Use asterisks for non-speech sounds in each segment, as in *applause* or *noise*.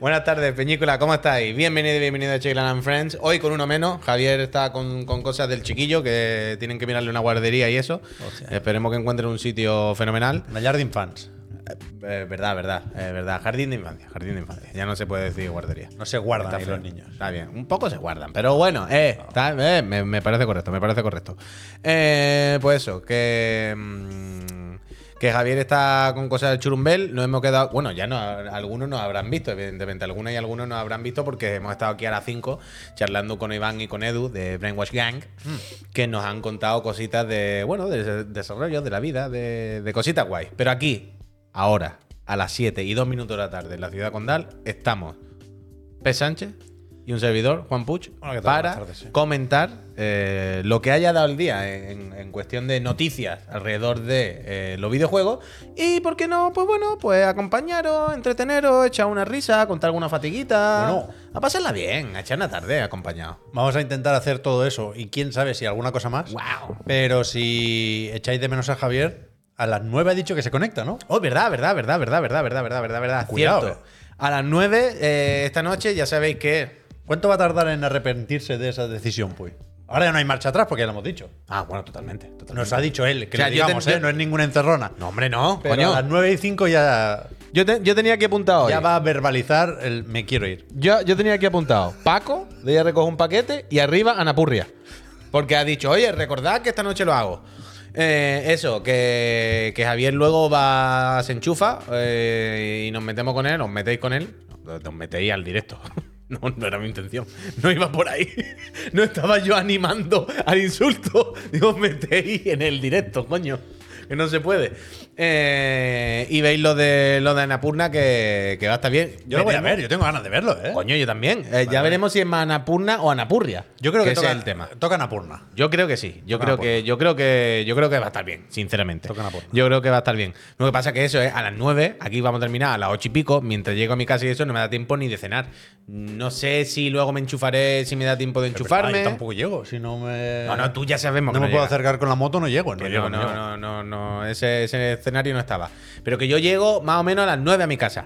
Buenas tardes, Peñícola, ¿cómo estáis? Bienvenido y bienvenido a Chiclan and Friends. Hoy con uno menos. Javier está con, con cosas del chiquillo que tienen que mirarle una guardería y eso. Esperemos que encuentren un sitio fenomenal. La Jardín Fans. Eh, verdad, verdad, eh, verdad. Jardín de infancia, jardín de infancia. Ya no se puede decir guardería. No se guardan ahí los niños. Está bien, un poco se guardan, pero bueno, eh, está- eh, me, me parece correcto, me parece correcto. Eh, pues eso, que, mm, que Javier está con cosas del churumbel, nos hemos quedado, bueno, ya no, algunos nos habrán visto, evidentemente, algunos y algunos nos habrán visto porque hemos estado aquí a las 5 charlando con Iván y con Edu de Brainwash Gang, que nos han contado cositas de, bueno, de desarrollo, de la vida, de, de cositas guay. Pero aquí, ahora, a las 7 y 2 minutos de la tarde en la ciudad condal, estamos P. Sánchez y un servidor, Juan Puch, Hola, para tardes, sí. comentar eh, lo que haya dado el día en, en cuestión de noticias alrededor de eh, los videojuegos. Y, ¿por qué no? Pues bueno, pues acompañaros, entreteneros, echar una risa, contar alguna fatiguita. Bueno. a pasarla bien, a echar una tarde acompañado. Vamos a intentar hacer todo eso y quién sabe si alguna cosa más. ¡Wow! Pero si echáis de menos a Javier, a las 9 ha dicho que se conecta, ¿no? Oh, verdad, verdad, verdad, verdad, verdad, verdad, verdad, verdad, verdad. Cuidado, Cierto. eh. A las 9 eh, esta noche ya sabéis que. ¿Cuánto va a tardar en arrepentirse de esa decisión, pues? Ahora ya no hay marcha atrás porque ya lo hemos dicho. Ah, bueno, totalmente. totalmente. Nos ha dicho él, que O sea, digamos, ¿eh? yo- No es ninguna encerrona. No, hombre, no, Pero coño. a las 9 y 5 ya, Yo, te- yo tenía aquí apuntado ya va a verbalizar el me quiero ir. Yo, yo tenía aquí apuntado Paco, de ella recoge un paquete y arriba Anapurria. Porque ha dicho, oye, recordad que esta noche lo hago. Eh, eso, que, que Javier luego va, se enchufa eh, y nos metemos con él, os metéis con él, os metéis al directo. *laughs* *laughs* No, no era mi intención. No iba por ahí. *laughs* No estaba yo animando al insulto. Digo, metéis en el directo, coño. Que no se puede. Eh, y veis lo de lo de Anapurna que, que va a estar bien. Yo lo voy a ver, yo tengo ganas de verlo, ¿eh? Coño, yo también. Eh, ya veremos si es más Anapurna o Anapurria. Yo creo que, toca, es el tema. Toca Napurna. Yo creo que sí. Yo Toca creo que, yo creo que, yo creo que va a estar bien, sinceramente. Toca Napurna. Yo creo que va a estar bien. Lo que pasa es que eso es a las 9, aquí vamos a terminar a las 8 y pico. Mientras llego a mi casa y eso, no me da tiempo ni de cenar. No sé si luego me enchufaré, si me da tiempo de Ah, enchufarme. yo tampoco llego, si no me. No, no, tú ya sabemos No que me puedo acercar con la moto, no llego. No, no, no no, no, ese, escenario no estaba. Pero que yo llego más o menos a las 9 a mi casa.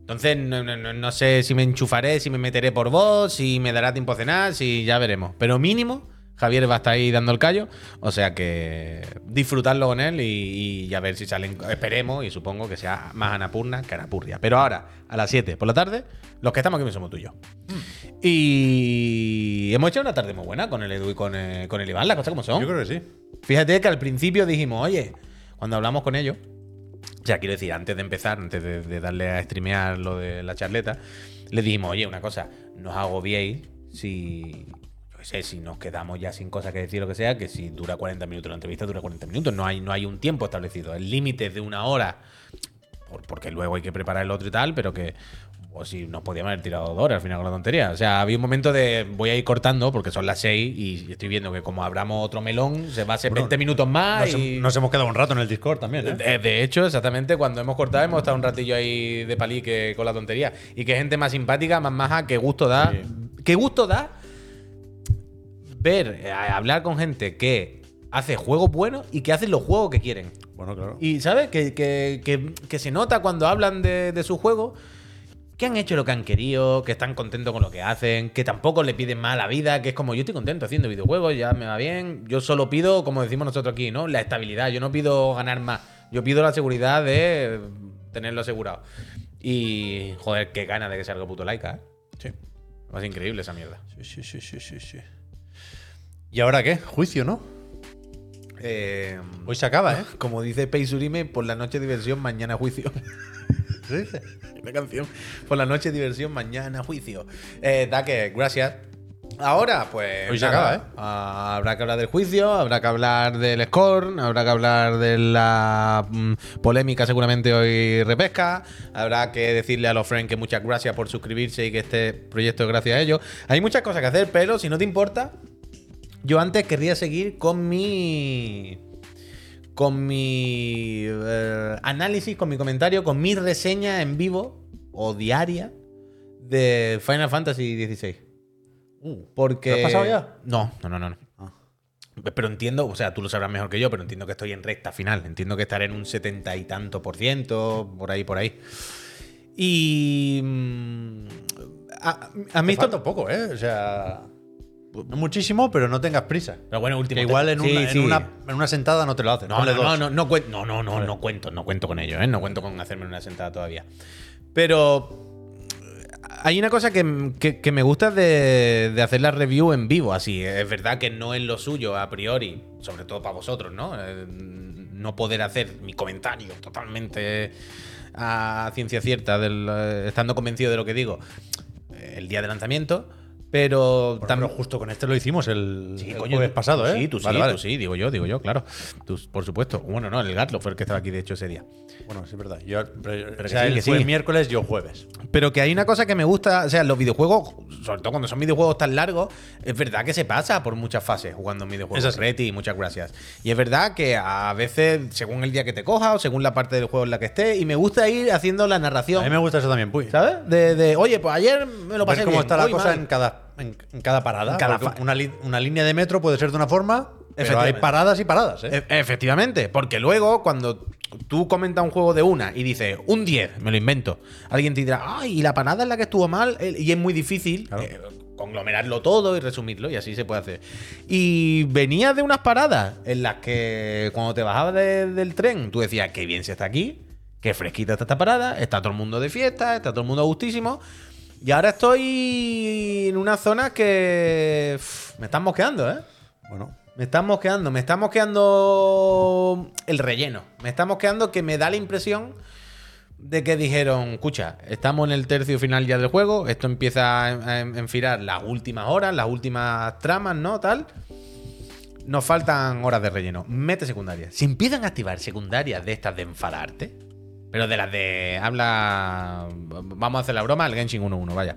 Entonces, no- no- no sé si me enchufaré, si me meteré por vos, si me dará tiempo a cenar, si ya veremos. Pero mínimo, Javier va a estar ahí dando el callo. O sea que disfrutarlo con él y, y a ver si salen. Esperemos y supongo que sea más Anapurna que Anapurria. Pero ahora, a las 7 por la tarde, los que estamos aquí somos tú y yo. Y hemos hecho una tarde muy buena con el Edu y con, eh, con el Iván, las cosas como son. Yo creo que sí. Fíjate que al principio dijimos, oye, cuando hablamos con ellos, o sea, quiero decir, antes de empezar, antes de, de darle a streamear lo de la charleta, le dijimos, oye, una cosa, no os agobiéis si, qué sé, si nos quedamos ya sin cosas que decir, lo que sea, que si dura 40 minutos la entrevista, dura 40 minutos. No hay, no hay un tiempo establecido. El límite es de una hora, por- porque luego hay que preparar el otro y tal, pero que. O si nos podíamos haber tirado dos horas al final con la tontería. O sea, había un momento de. Voy a ir cortando porque son las 6 y estoy viendo que como abramos otro melón, se va a hacer Bueno, 20 minutos más. Nos, y... nos hemos quedado un rato en el Discord también, ¿eh? De, de hecho, exactamente, cuando hemos cortado hemos estado un ratillo ahí de palique con la tontería. Y que gente más simpática, más maja, que gusto da. Qué gusto da ver, eh, hablar con gente que hace juegos buenos y que hacen los juegos que quieren. Bueno, claro. Y, ¿sabes? Que, que- que- que se nota cuando hablan de, de su juego que han hecho lo que han querido, que están contentos con lo que hacen, que tampoco le piden más a la vida, que es como yo estoy contento haciendo videojuegos, ya me va bien. Yo solo pido, como decimos nosotros aquí, ¿no? La estabilidad. Yo no pido ganar más. Yo pido la seguridad de tenerlo asegurado. Y, joder, qué gana de que salga puto laica, ¿eh? Sí. Es increíble esa mierda. Sí, sí, sí, sí, sí, sí. ¿Y ahora qué? Juicio, ¿no? Eh, Hoy se acaba, ¿eh? como dice Peisurime, por la noche diversión, mañana juicio. *laughs* ¿Se dice? Una canción. Por la noche diversión, mañana juicio. Eh, da que, gracias. Ahora, pues. Hoy se nada, acaba, ¿eh? ah, habrá que hablar del juicio, habrá que hablar del score, habrá que hablar de la mm, polémica, seguramente hoy repesca. Habrá que decirle a los friends que muchas gracias por suscribirse y que este proyecto es gracias a ellos. Hay muchas cosas que hacer, pero si no te importa, yo antes querría seguir con mi. Con mi eh, análisis, con mi comentario, con mi reseña en vivo o diaria de Final Fantasy XVI. Porque. ¿Lo has pasado ya? No, no, no, no. Ah. Pero entiendo, o sea, tú lo sabrás mejor que yo, pero entiendo que estoy en recta final. Entiendo que estaré en un setenta y tanto por ciento, por ahí, por ahí. Y. mm, a, a mí Me esto- falta poco, ¿eh? O sea. Muchísimo, pero no tengas prisa. Pero bueno, último Que igual en, Sí, una, en una- en una sentada no te lo hacen. No, no, no, no, no, no, no, no, no cuento, no cuento con ello, ¿eh? No cuento con hacerme una sentada todavía. Pero eh, hay una cosa que, que- que me gusta de, de hacer la review en vivo, así. Es verdad que no es lo suyo a priori, sobre todo para vosotros, ¿no? Eh, No poder hacer mi comentario totalmente a ciencia cierta, del, eh, estando convencido de lo que digo, el día de lanzamiento. Pero Bueno, también pero justo con este lo hicimos el, Sí, el coño, jueves pasado, ¿eh? Sí, tú sí, Vale, vale. tú sí, digo yo, digo yo, claro. Tú, por supuesto. Bueno, no, el Gatlo fue el que estaba aquí, de hecho, ese día. Bueno, sí, es verdad. Yo, pero, Pero o que sea, sí, él que fue sí. miércoles, yo jueves. Pero que hay una cosa que me gusta, o sea, los videojuegos, sobre todo cuando son videojuegos tan largos, es verdad que se pasa por muchas fases jugando en videojuegos. Es así. Reti, muchas gracias. Y es verdad que a veces, según el día que te coja o según la parte del juego en la que esté, y me gusta ir haciendo la narración. A mí me gusta eso también, Puy. ¿Sabes? De, de, oye, pues ayer me lo pasé Ver cómo bien, está la cosa mal. en cada, en, en cada parada. En cada una, línea de metro puede ser de una forma, pero hay paradas y paradas, ¿eh? E- Efectivamente, porque luego cuando tú comentas un juego de una y dices un 10, me lo invento, alguien te dirá, ay, y la parada en la que estuvo mal, eh, y es muy difícil Claro. eh, conglomerarlo todo y resumirlo, y así se puede hacer. Y venía de unas paradas en las que cuando te bajabas de- del tren, tú decías, qué bien se está aquí, qué fresquita está esta parada, está todo el mundo de fiesta, está todo el mundo a gustísimo. Y ahora estoy en una zona que me están mosqueando, ¿eh? Bueno, Me está mosqueando, me está mosqueando el relleno. Me está mosqueando que me da la impresión de que dijeron, escucha, estamos en el tercio final ya del juego, esto empieza a a enfilar las últimas horas, las últimas tramas, ¿no? Tal. Nos faltan horas de relleno. Mete secundarias. Si empiezan a activar secundarias de estas de enfadarte, pero de las de habla. Vamos a hacer la broma, el Genshin 1-1, vaya.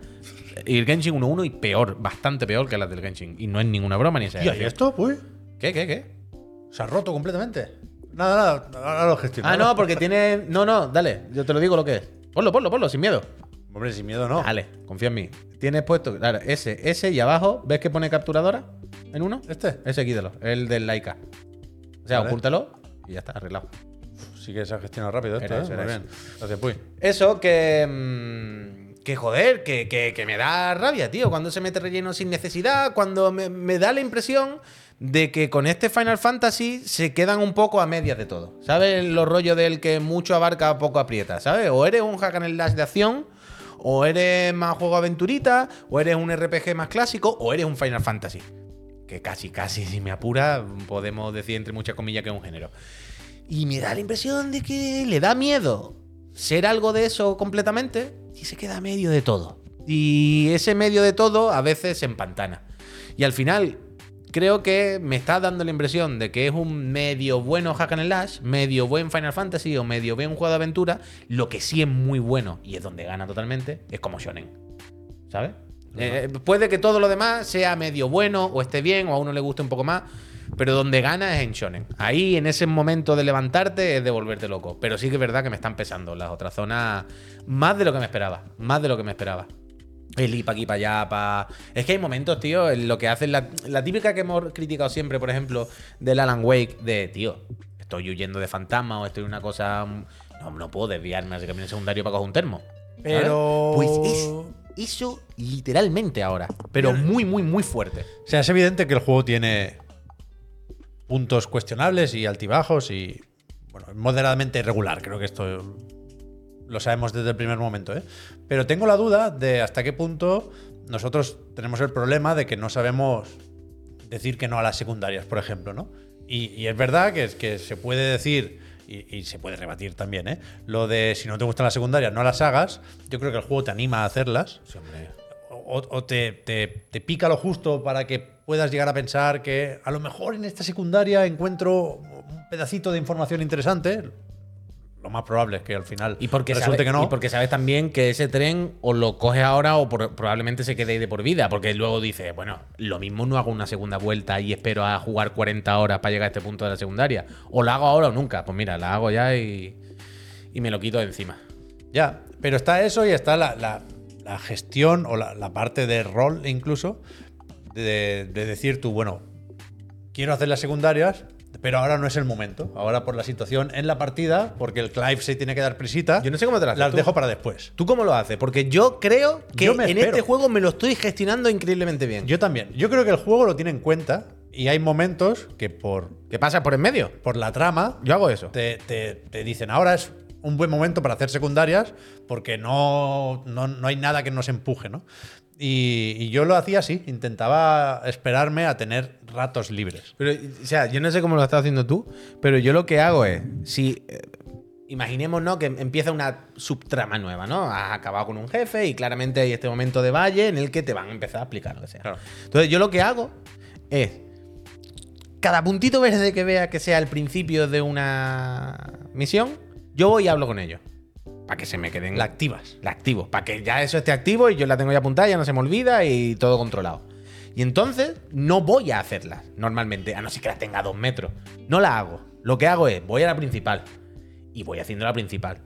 Y el Genshin 1-1 y peor, bastante peor que las del Genshin. Y no es ninguna broma ni ¿y sea. ahí esto, Puy? ¿Qué, qué, qué? Se ha roto completamente. Nada, nada, ahora lo gestiono. Ah, no, porque tiene. No, no, dale, yo te lo digo lo que es. Ponlo, ponlo, ponlo, sin miedo. Hombre, sin miedo no. Dale, confía en mí. Tienes puesto, claro, ese, ese y abajo, ¿ves que pone capturadora en uno? ¿Este? Ese quítalo, el del Laika. O sea, Vale. ocúltalo y ya está, arreglado. Sí que se ha gestionado rápido esto, Era ¿eh? Muy bien. Gracias, Puy. Eso que. mm, que joder, que, que- que me da rabia, tío. Cuando se mete relleno sin necesidad, cuando me, me da la impresión de que con este Final Fantasy se quedan un poco a medias de todo. ¿Sabes? Los rollos del que mucho abarca, poco aprieta, ¿sabes? O eres un hack and slash de acción, o eres más juego aventurita, o eres un RPG más clásico, o eres un Final Fantasy. Que casi, casi, si me apura, podemos decir entre muchas comillas que es un género. Y me da la impresión de que le da miedo ser algo de eso completamente y se queda medio de todo. Y ese medio de todo a veces se empantana. Y al final creo que me está dando la impresión de que es un medio bueno Hack and Slash, medio buen Final Fantasy o medio buen juego de aventura. Lo que sí es muy bueno y es donde gana totalmente es como Shonen. ¿Sabes? Eh, puede que todo lo demás sea medio bueno o esté bien o a uno le guste un poco más, pero donde gana es en Shonen. Ahí, en ese momento de levantarte, es de volverte loco. Pero sí que es verdad que me están pesando las otras zonas más de lo que me esperaba. Más de lo que me esperaba. El ir para aquí, para allá, para... Es que hay momentos, tío, en lo que hacen... La, la típica que hemos criticado siempre, por ejemplo, del Alan Wake, de, tío, estoy huyendo de fantasmas o estoy en una cosa... No, no puedo desviarme al camino secundario para coger un termo. ¿sabes? Pero- Pues es eso literalmente ahora. Pero muy, muy, muy fuerte. O sea, es evidente que el juego tiene puntos cuestionables y altibajos y, bueno, moderadamente irregular. Creo que esto lo sabemos desde el primer momento, ¿eh? Pero tengo la duda de hasta qué punto nosotros tenemos el problema de que no sabemos decir que no a las secundarias, por ejemplo, ¿no? Y, y es verdad que, que se puede decir, y, y se puede rebatir también, ¿eh? Lo de si no te gustan las secundarias, no las hagas. Yo creo que el juego te anima a hacerlas o, o te, te- te pica lo justo para que puedas llegar a pensar que a lo mejor en esta secundaria encuentro un pedacito de información interesante. Lo más probable es que al final Y porque, resulte que no. y porque sabes también que ese tren o lo coges ahora o por- probablemente se quede ahí de por vida. Porque luego dices, bueno, lo mismo no hago una segunda vuelta y espero a jugar 40 horas para llegar a este punto de la secundaria. O la hago ahora o nunca. Pues mira, la hago ya y, y me lo quito de encima. Ya, pero está eso y está la, la- la gestión o la, la parte de rol incluso de, de decir tú, bueno, quiero hacer las secundarias, Pero ahora no es el momento. Ahora por la situación en la partida, porque el Clive se tiene que dar prisita. Yo no sé cómo te las Las dejo para después. ¿Tú cómo lo haces? Porque yo creo que Yo en espero. este juego me lo estoy gestionando increíblemente bien. Yo también. Yo creo que el juego lo tiene en cuenta y hay momentos que por, ¿Qué pasa por en medio? por la trama Yo hago eso. te, te- te dicen ahora es un buen momento para hacer secundarias porque no, no, no hay nada que nos empuje, ¿no? Y, y yo lo hacía así, intentaba esperarme a tener ratos libres. Pero, o sea, yo no sé cómo lo estás haciendo tú, pero yo lo que hago es, si eh, imaginemos, ¿no? Que empieza una subtrama nueva, ¿no? Has acabado con un jefe y claramente hay este momento de valle en el que te van a empezar a explicar lo que sea. Claro. Entonces, yo lo que hago es cada puntito verde que vea que sea el principio de una misión, yo voy y hablo con ellos. Para que se me queden. La activas. La activo. Para que ya eso esté activo y yo la tengo ya apuntada, ya no se me olvida y todo controlado. Y entonces no voy a hacerla normalmente, a no ser que la tenga a dos metros. No la hago. Lo que hago es, voy a la principal. Y voy haciendo la principal.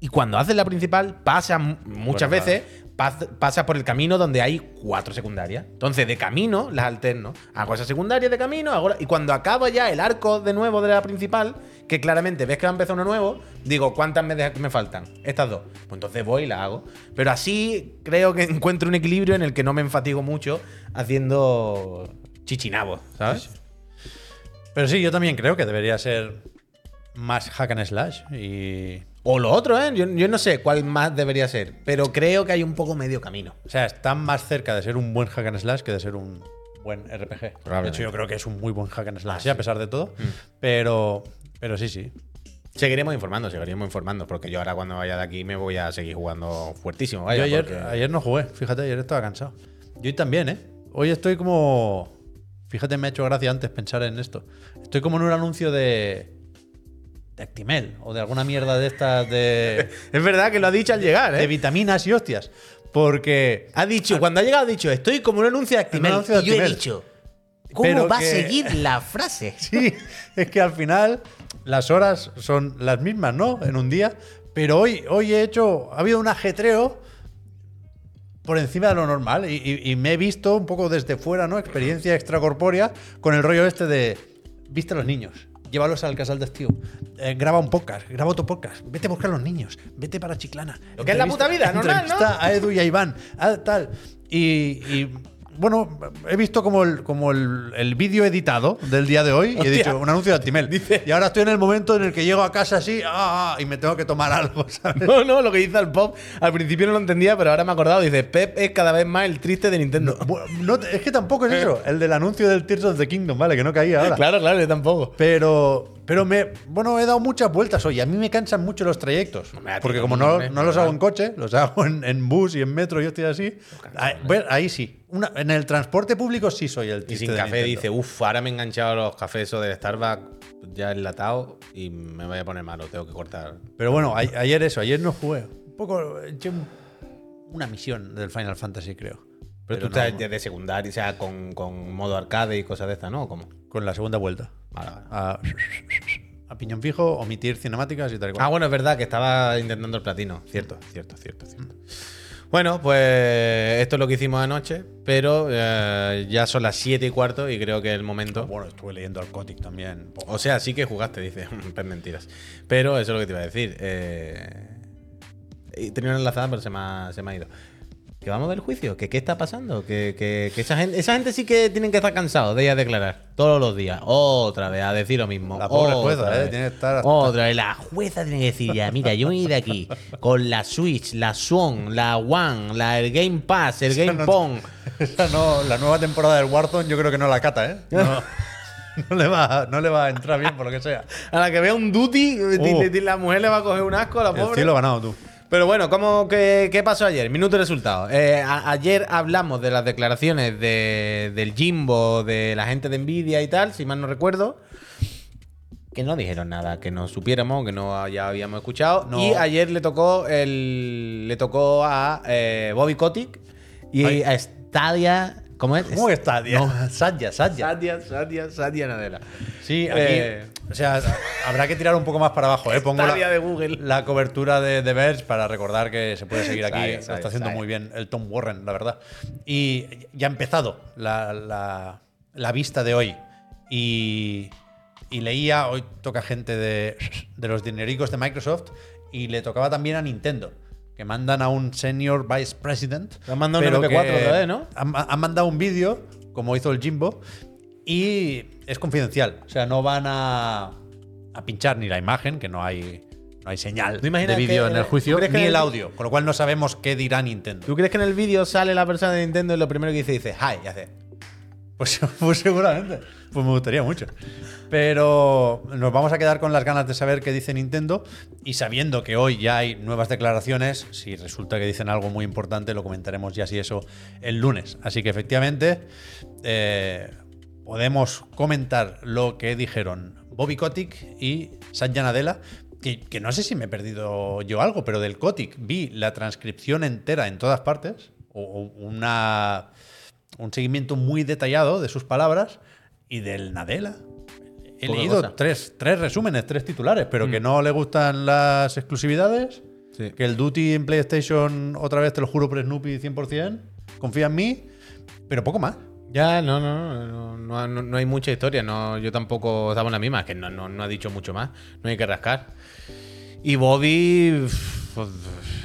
Y cuando haces la principal, pasa muchas Bueno, veces, pas- pasas por el camino donde hay cuatro secundarias. Entonces, de camino, las alterno. Hago esas secundarias de camino, y cuando acaba ya el arco de nuevo de la principal, que claramente ves que va a empezar uno nuevo, digo, ¿cuántas me, me faltan? Estas dos. Pues entonces voy y las hago. Pero así creo que *laughs* encuentro un equilibrio en el que no me enfatigo mucho haciendo chichinabos, ¿sabes? Pero sí, yo también creo que debería ser más hack and slash y... O lo otro, ¿eh? Yo, yo no sé cuál más debería ser, pero creo que hay un poco medio camino. O sea, está más cerca de ser un buen hack and slash que de ser un buen RPG. De hecho, yo creo que es un muy buen hack and slash, Ah, a pesar de todo. Pero, pero sí, sí. Seguiremos informando, seguiremos informando, porque yo ahora cuando vaya de aquí me voy a seguir jugando fuertísimo. Vaya, yo ayer, porque- ayer no jugué, fíjate, ayer estaba cansado. Yo hoy también, ¿eh? Hoy estoy como... Fíjate, me ha hecho gracia antes pensar en esto. Estoy como en un anuncio de... De Actimel o de alguna mierda de estas de, *laughs* Es verdad que lo ha dicho al llegar, de ¿eh? vitaminas y hostias. Porque Ha dicho, cuando ha llegado, ha dicho, estoy como un anuncio de Actimel. Anuncio de y yo he dicho, ¿cómo Pero va que- a seguir *laughs* la frase? Sí, es que al final las horas son las mismas, ¿no? En un día. Pero hoy, hoy he hecho. Ha habido un ajetreo por encima de lo normal. Y, y- y me he visto un poco desde fuera, ¿no? Experiencia extracorpórea con el rollo este de. Viste a los niños. Llévalos al casal de tío. Eh, graba un podcast, graba otro podcast. Vete a buscar a los niños. Vete para Chiclana. Lo que es la puta vida, normal, ¿no? A Edu y a Iván. a tal. Y. y, bueno, he visto como el, como el, el vídeo editado del día de hoy y he dicho un anuncio de Actimel. *laughs* Y ahora estoy en el momento en el que llego a casa así ah, ah, y me tengo que tomar algo, *laughs* ¿sabes? No, no, lo que dice el pop, al principio no lo entendía, pero ahora me he acordado. Dice, Pep es cada vez más el triste de Nintendo. No es que tampoco es eso. El del anuncio del Tears of the Kingdom, ¿vale? Que no caía ahora. *laughs* Claro, claro, yo tampoco. Pero, pero me, bueno, he dado muchas vueltas hoy. A mí me cansan mucho los trayectos. Ti Porque como no, no los hago en coche, los hago en, en bus y en metro, yo estoy así. Ahí, bueno, ahí sí. Una- en el transporte público sí soy el Y triste sin de café Nintendo. dice, uff, ahora me he enganchado a los cafés esos del Starbucks ya enlatado y me voy a poner malo, tengo que cortar. Pero bueno, a- ayer eso, ayer no jugué. Un poco, eché un- una misión del Final Fantasy, creo. Pero, tú no- estás desde secundaria, o sea, con, con modo arcade y cosas de estas, ¿no? ¿O ¿Cómo? con la segunda vuelta. A, a piñón fijo, omitir cinemáticas y tal y cual. Ah, bueno, es verdad que estaba intentando el platino. Cierto, cierto, cierto, cierto. Bueno, pues esto es lo que hicimos anoche, pero eh, ya son las 7 y cuarto y creo que es el momento. Bueno, estuve leyendo al Cotic también. O sea, sí que jugaste, dice. *laughs* pues mentiras. Pero eso es lo que te iba a decir. Eh, tenía una enlazada, pero se me ha, se me ha ido. Que vamos del juicio, que qué está pasando, que, que- que esa, gente, esa gente sí que tienen que estar cansados de ir a declarar todos los días, otra vez a decir lo mismo. La pobre otra jueza, ¿eh? Tiene que estar hasta- Otra vez, la jueza tiene que decir ya, mira, yo me voy de aquí con la Switch, la Swan, la One, la, el Game Pass, el *laughs* Game no- Pong. Esa no, la nueva temporada del Warzone yo creo que no la cata, ¿eh? No, *laughs* no le, va, no le va a entrar bien por lo que sea. A la que vea un duty, Uh. la mujer le va a coger un asco a la El pobre. cielo ganado tú. Pero bueno, ¿cómo, qué, qué pasó ayer? Minuto y resultado. Eh, a- ayer hablamos de las declaraciones de- del Jimbo, de la gente de Nvidia y tal, si mal no recuerdo. Que no dijeron nada, que no supiéramos, que no ya habíamos escuchado. No. Y ayer le tocó el, le tocó a eh, Bobby Kotick y Ay. a Stadia. ¿Cómo es? ¿Cómo está? Satya, Satya. Sadia, Sadia, Sadia Nadella. Sí, aquí. Eh. O sea, habrá que tirar un poco más para abajo, ¿eh? Pongo la, de Google. la cobertura de, de Verge para recordar que se puede seguir aquí. Lo está haciendo muy bien el Tom Warren, la verdad. Y ya ha empezado la, la- la vista de hoy. Y, y leía, hoy toca gente de, de los dinericos de Microsoft, y le tocaba también a Nintendo, que mandan a un senior vice president. Han mandado un pero MP4 que otra vez, ¿no? Han, han mandado un vídeo, como hizo el Jimbo, y es confidencial. O sea, no van a, a pinchar ni la imagen, que no hay, no hay señal ¿No imaginas de vídeo en el juicio, ¿tú crees que ni el- audio. Con lo cual no sabemos qué dirá Nintendo. ¿Tú crees que en el vídeo sale la persona de Nintendo y lo primero que dice dice hi y hace? Pues, *laughs* pues seguramente. Pues me gustaría mucho. Pero nos vamos a quedar con las ganas de saber qué dice Nintendo y sabiendo que hoy ya hay nuevas declaraciones, si resulta que dicen algo muy importante, lo comentaremos ya si eso el lunes. Así que efectivamente eh, podemos comentar lo que dijeron Bobby Kotick y Satya Nadella. Que, que no sé si me he perdido yo algo, pero del Kotick vi la transcripción entera en todas partes, o, una, un seguimiento muy detallado de sus palabras, y del Nadella. He Poca leído. Mm. tres, tres resúmenes, tres titulares, pero que no le gustan las exclusividades, Sí. que el Duty en PlayStation, otra vez te lo juro por Snoopy 100%, confía en mí, pero poco más. Ya, no, no, no, no, no- no hay mucha historia. No, yo tampoco estaba en la misma, que no, no, no ha dicho mucho más. No hay que rascar. Y Bobby, pues,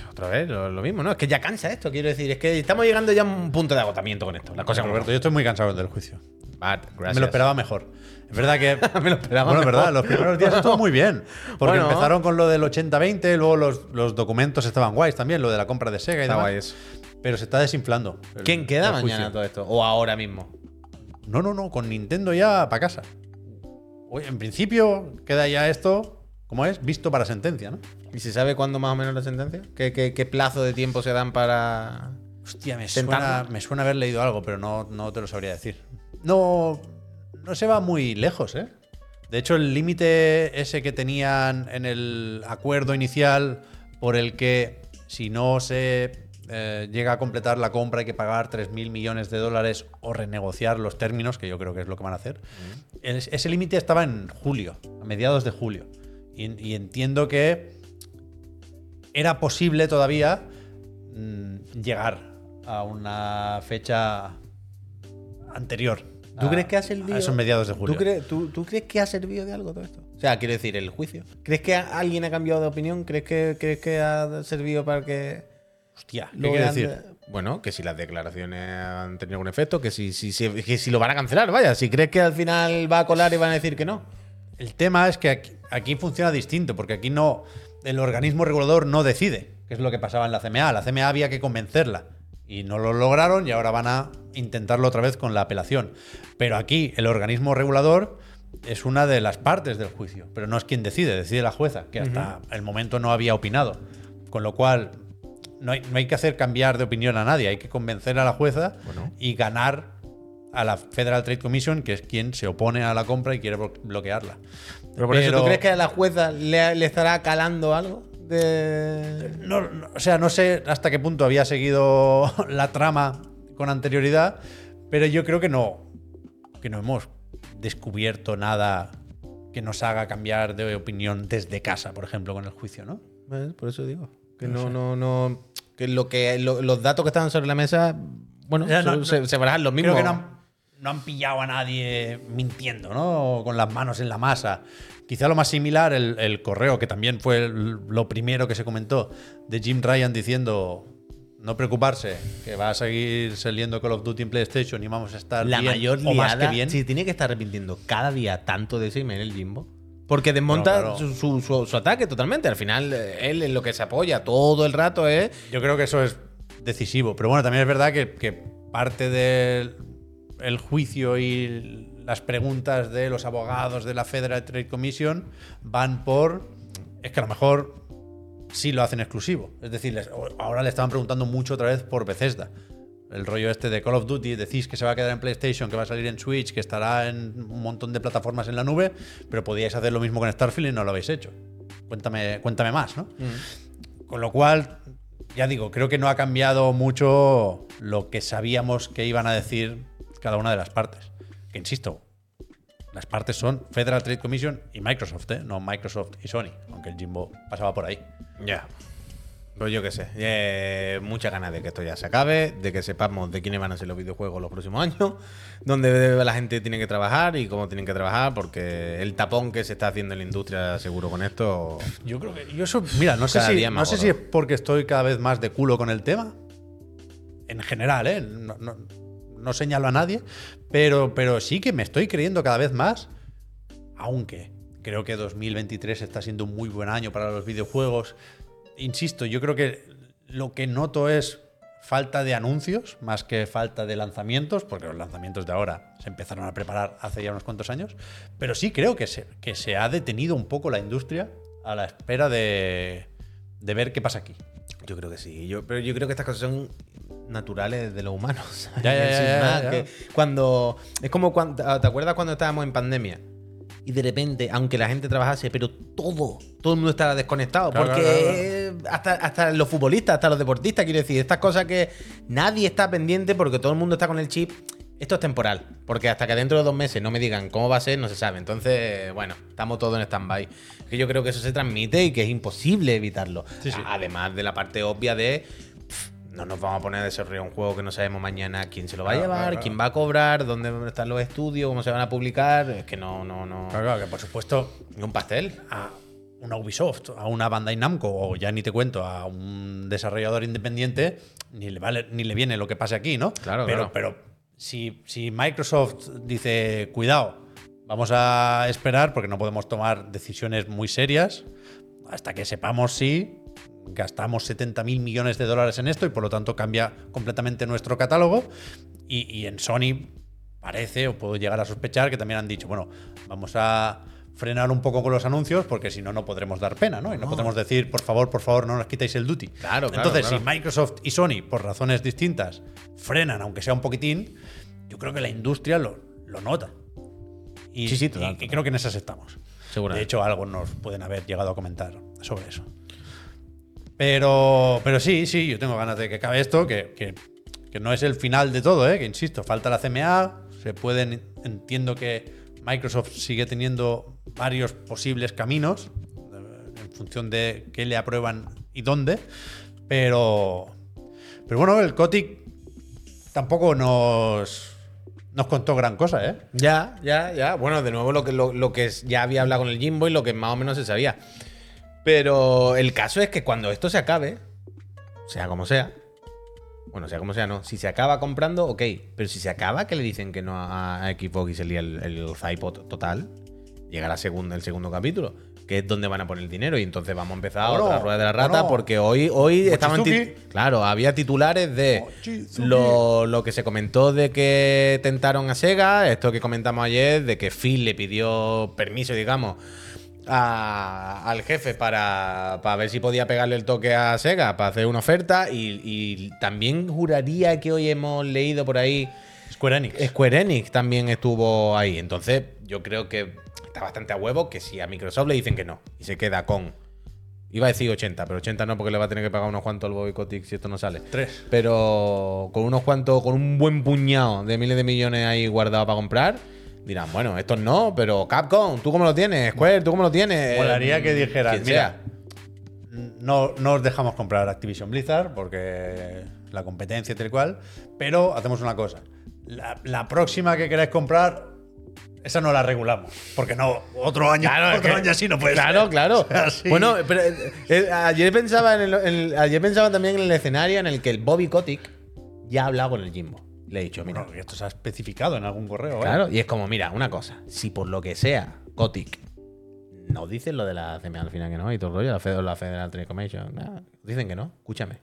otra vez, lo, mismo, ¿no? Es que ya cansa esto, quiero decir. Es que estamos llegando ya a un punto de agotamiento con esto. Las cosas Roberto, yo estoy muy cansado del juicio. Me lo esperaba mejor. Es verdad que. *laughs* Me lo esperaba Bueno, es verdad, los primeros días estuvo muy bien. Porque Bueno. empezaron con lo del 80-20, luego los, los documentos estaban guays también, lo de la compra de Sega y Está demás. guay eso. Pero se está desinflando. el- ¿Quién queda mañana todo esto? O ahora mismo. No, no, no, con Nintendo ya para casa. Oye, en principio queda ya esto, ¿cómo es? Visto para sentencia, ¿no? ¿Y se sabe cuándo más o menos la sentencia? ¿Qué, qué, qué plazo de tiempo se dan para.? Hostia, me suena, me suena haber leído algo, pero no, no te lo sabría decir. No, no se va muy lejos, ¿eh? De hecho, el límite ese que tenían en el acuerdo inicial por el que si no se eh, llega a completar la compra hay que pagar 3.000 millones de dólares o renegociar los términos, que yo creo que es lo que van a hacer. Es- Ese límite estaba en julio, a mediados de julio. Y, y entiendo que era posible todavía mm, llegar a una fecha anterior. ¿Tú a- crees que ha servido? A esos mediados de julio. ¿tú, crees, tú, tú crees que ha servido de algo todo esto? O sea, quiero decir, el juicio. ¿Crees que alguien ha cambiado de opinión? ¿Crees que, crees que ha servido para que.? Hostia, ¿qué lo quiere decir? de- Bueno, que si las declaraciones han tenido algún efecto, que si, si, si- que si lo van a cancelar, vaya. Si crees que al final va a colar y van a decir que no. El tema es que aquí, aquí funciona distinto, porque aquí no. El organismo regulador no decide, que es lo que pasaba en la CMA. La CMA había que convencerla. Y no lo lograron y ahora van a intentarlo otra vez con la apelación. Pero aquí el organismo regulador es una de las partes del juicio, pero no es quien decide, decide la jueza, que hasta el momento no había opinado. Con lo cual, no hay, no hay que hacer cambiar de opinión a nadie, hay que convencer a la jueza Bueno. y ganar a la Federal Trade Commission, que es quien se opone a la compra y quiere blo- bloquearla. Pero por eso, ¿tú crees que a la jueza le, le estará calando algo? De... No, no, o sea, no sé hasta qué punto había seguido *laughs* la trama con anterioridad, pero yo creo que no, que no hemos descubierto nada que nos haga cambiar de opinión desde casa, por ejemplo, con el juicio, ¿no? Por eso digo. Que no, no, no. Que lo que lo- los datos que estaban sobre la mesa, bueno, Ya, no, se, no. se- barajan los mismos. Creo que no han, no han pillado a nadie mintiendo, ¿no? O con las manos en la masa. Quizá lo más similar, el, el correo, que también fue lo primero que se comentó, de Jim Ryan diciendo no preocuparse, que va a seguir saliendo Call of Duty en PlayStation y vamos a estar la bien, mayor o más que liada. bien. Si tiene que estar arrepintiendo cada día tanto de ese email el Jimbo. Porque desmonta su- su ataque totalmente. Al final, eh, él en lo que se apoya todo el rato es. Yo creo que eso es decisivo. Pero bueno, también es verdad que, que parte del el juicio y las preguntas de los abogados de la Federal Trade Commission van por. Es que a lo mejor sí lo hacen exclusivo. Es decir, les- ahora le estaban preguntando mucho otra vez por Bethesda. El rollo este de Call of Duty, decís que se va a quedar en PlayStation, que va a salir en Switch, que estará en un montón de plataformas en la nube, pero podíais hacer lo mismo con Starfield y no lo habéis hecho. Cuéntame, cuéntame más, ¿no? Con lo cual, ya digo, creo que no ha cambiado mucho lo que sabíamos que iban a decir cada una de las partes. Que insisto, las partes son Federal Trade Commission y Microsoft, ¿eh? no Microsoft y Sony, aunque el Jimbo pasaba por ahí. Ya. Pues yo qué sé, eh, muchas ganas de que esto ya se acabe, de que sepamos de quiénes van a ser los videojuegos los próximos años, *laughs* dónde la gente tiene que trabajar y cómo tienen que trabajar, porque el tapón que se está haciendo en la industria seguro con esto... Yo creo que... Yo eso, mira, no sé, si, no sé si es porque estoy cada vez más de culo con el tema. En general, ¿eh? No, no- no señalo a nadie, pero, pero sí que me estoy creyendo cada vez más, aunque creo que 2023 está siendo un muy buen año para los videojuegos. Insisto, yo creo que lo que noto es falta de anuncios más que falta de lanzamientos, porque los lanzamientos de ahora se empezaron a preparar hace ya unos cuantos años, pero sí creo que se, que se ha detenido un poco la industria a la espera de, de ver qué pasa aquí. Yo creo que sí, yo, pero yo creo que estas cosas son naturales de los humanos. *laughs* Ya, ya, ya, cuando es como cuando, ¿te acuerdas cuando estábamos en pandemia? Y de repente, aunque la gente trabajase, pero todo, todo el mundo estaba desconectado. Claro, porque Hasta, hasta los futbolistas, hasta los deportistas, quiero decir, estas cosas que nadie está pendiente porque todo el mundo está con el chip. Esto es temporal, porque hasta que dentro de dos meses no me digan cómo va a ser, no se sabe. Entonces, bueno, estamos todos en stand-by. Que yo creo que eso se transmite y que es imposible evitarlo. Sí, sí. Además de la parte obvia de no nos vamos a poner a desarrollar un juego que no sabemos mañana quién se lo va a llevar, claro, claro. quién va a cobrar, dónde estar los estudios, cómo se van a publicar. Es que no, no, no. Claro, que por supuesto Ni un pastel. a una Ubisoft, a una Bandai Namco o ya ni te cuento, a un desarrollador independiente, ni le, vale, ni le viene lo que pase aquí, ¿no? Claro, pero, claro. Pero si, si Microsoft dice, cuidado, vamos a esperar porque no podemos tomar decisiones muy serias hasta que sepamos si gastamos 70 mil millones de dólares en esto y por lo tanto cambia completamente nuestro catálogo. Y, y en Sony parece, o puedo llegar a sospechar, que también han dicho, bueno, vamos a frenar un poco con los anuncios porque si no, no podremos dar pena, ¿no? Y no, podremos decir, por favor, por favor, no nos quitéis el duty. Claro, claro, Entonces, claro. si Microsoft y Sony, por razones distintas, frenan, aunque sea un poquitín, yo creo que la industria lo, lo nota. Y, Sí, sí, y- total, y total. creo que en esas estamos. De hecho, algo nos pueden haber llegado a comentar sobre eso. Pero, pero sí, sí, yo tengo ganas de que acabe esto, que, que- que no es el final de todo, ¿eh? que insisto, falta la CMA, se pueden, entiendo que Microsoft sigue teniendo varios posibles caminos eh, en función de qué le aprueban y dónde, pero, pero bueno, el Cotic tampoco nos, nos contó gran cosa, ¿eh? Ya, ya, ya. Bueno, de nuevo lo que, lo, lo que ya había hablado con el Jimbo y lo que más o menos se sabía. Pero el caso es que cuando esto se acabe, sea como sea, bueno, sea como sea, no. Si se acaba comprando, ok. Pero si se acaba, que le dicen que no a, Xbox y se lía el, el Zypod total, llega la segunda, el segundo capítulo, que es donde van a poner el dinero. Y entonces vamos a empezar Bueno, otra rueda de la rata, bueno. porque hoy, hoy estaban. Claro, había titulares de lo, lo que se comentó de que tentaron a Sega, esto que comentamos ayer, de que Phil le pidió permiso, digamos, a- al jefe para, para ver si podía pegarle el toque a Sega, para hacer una oferta. Y, y también juraría que hoy hemos leído por ahí. Square Enix. Square Enix también estuvo ahí. Entonces, yo creo que está bastante a huevo que si a Microsoft le dicen que no y se queda con. Iba a decir 80, pero 80 no, porque le va a tener que pagar unos cuantos al Bobby Kotick si esto no sale. Tres. Pero con unos cuantos, con un buen puñado de miles de millones ahí guardados para comprar, dirán, bueno, estos no, pero Capcom, ¿tú cómo lo tienes? Square, ¿tú cómo lo tienes? Molaría que dijeran, Quien mira, no, no os dejamos comprar Activision Blizzard porque la competencia tal cual, pero hacemos una cosa. La, la próxima que queráis comprar, esa no la regulamos. Porque no, otro año, Claro, otro año así no puede Claro, ser. claro. *laughs* O sea, sí. Bueno, pero eh, eh, ayer pensaba en el, en el- ayer pensaba también en el escenario en el que el Bobby Kotick ya ha hablado con el Jimbo. Le he dicho, mira, Bueno, esto se ha especificado en algún correo. ¿eh? Claro, y es como, mira, una cosa, si por lo que sea, Kotick no dicen lo de la CMA al final que no, y todo el rollo, la, Fed- la Federal Trade Commission, dicen que no, escúchame.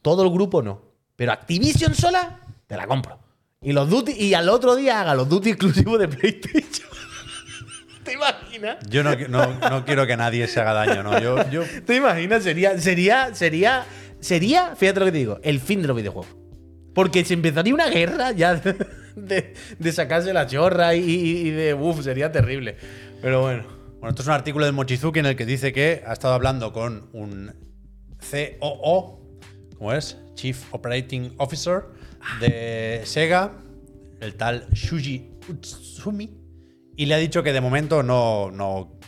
Todo el grupo no, pero Activision sola, te la compro. Y los duty, y al otro día haga los duty exclusivos de PlayStation. *laughs* ¿Te imaginas? Yo no, no- no quiero que nadie se haga daño, ¿no? Yo, yo *laughs* ¿Te imaginas? Sería, sería, sería, sería, fíjate lo que te digo, el fin de los videojuegos. Porque se empezaría una guerra ya *laughs* de, de sacarse la chorra y, de, uff, sería terrible. Pero bueno. Bueno, esto es un artículo de Mochizuki en el que dice que ha estado hablando con un COO, ¿cómo es? Chief Operating Officer de Sega, el tal Shuji Utsumi, y le ha dicho que de momento no, no,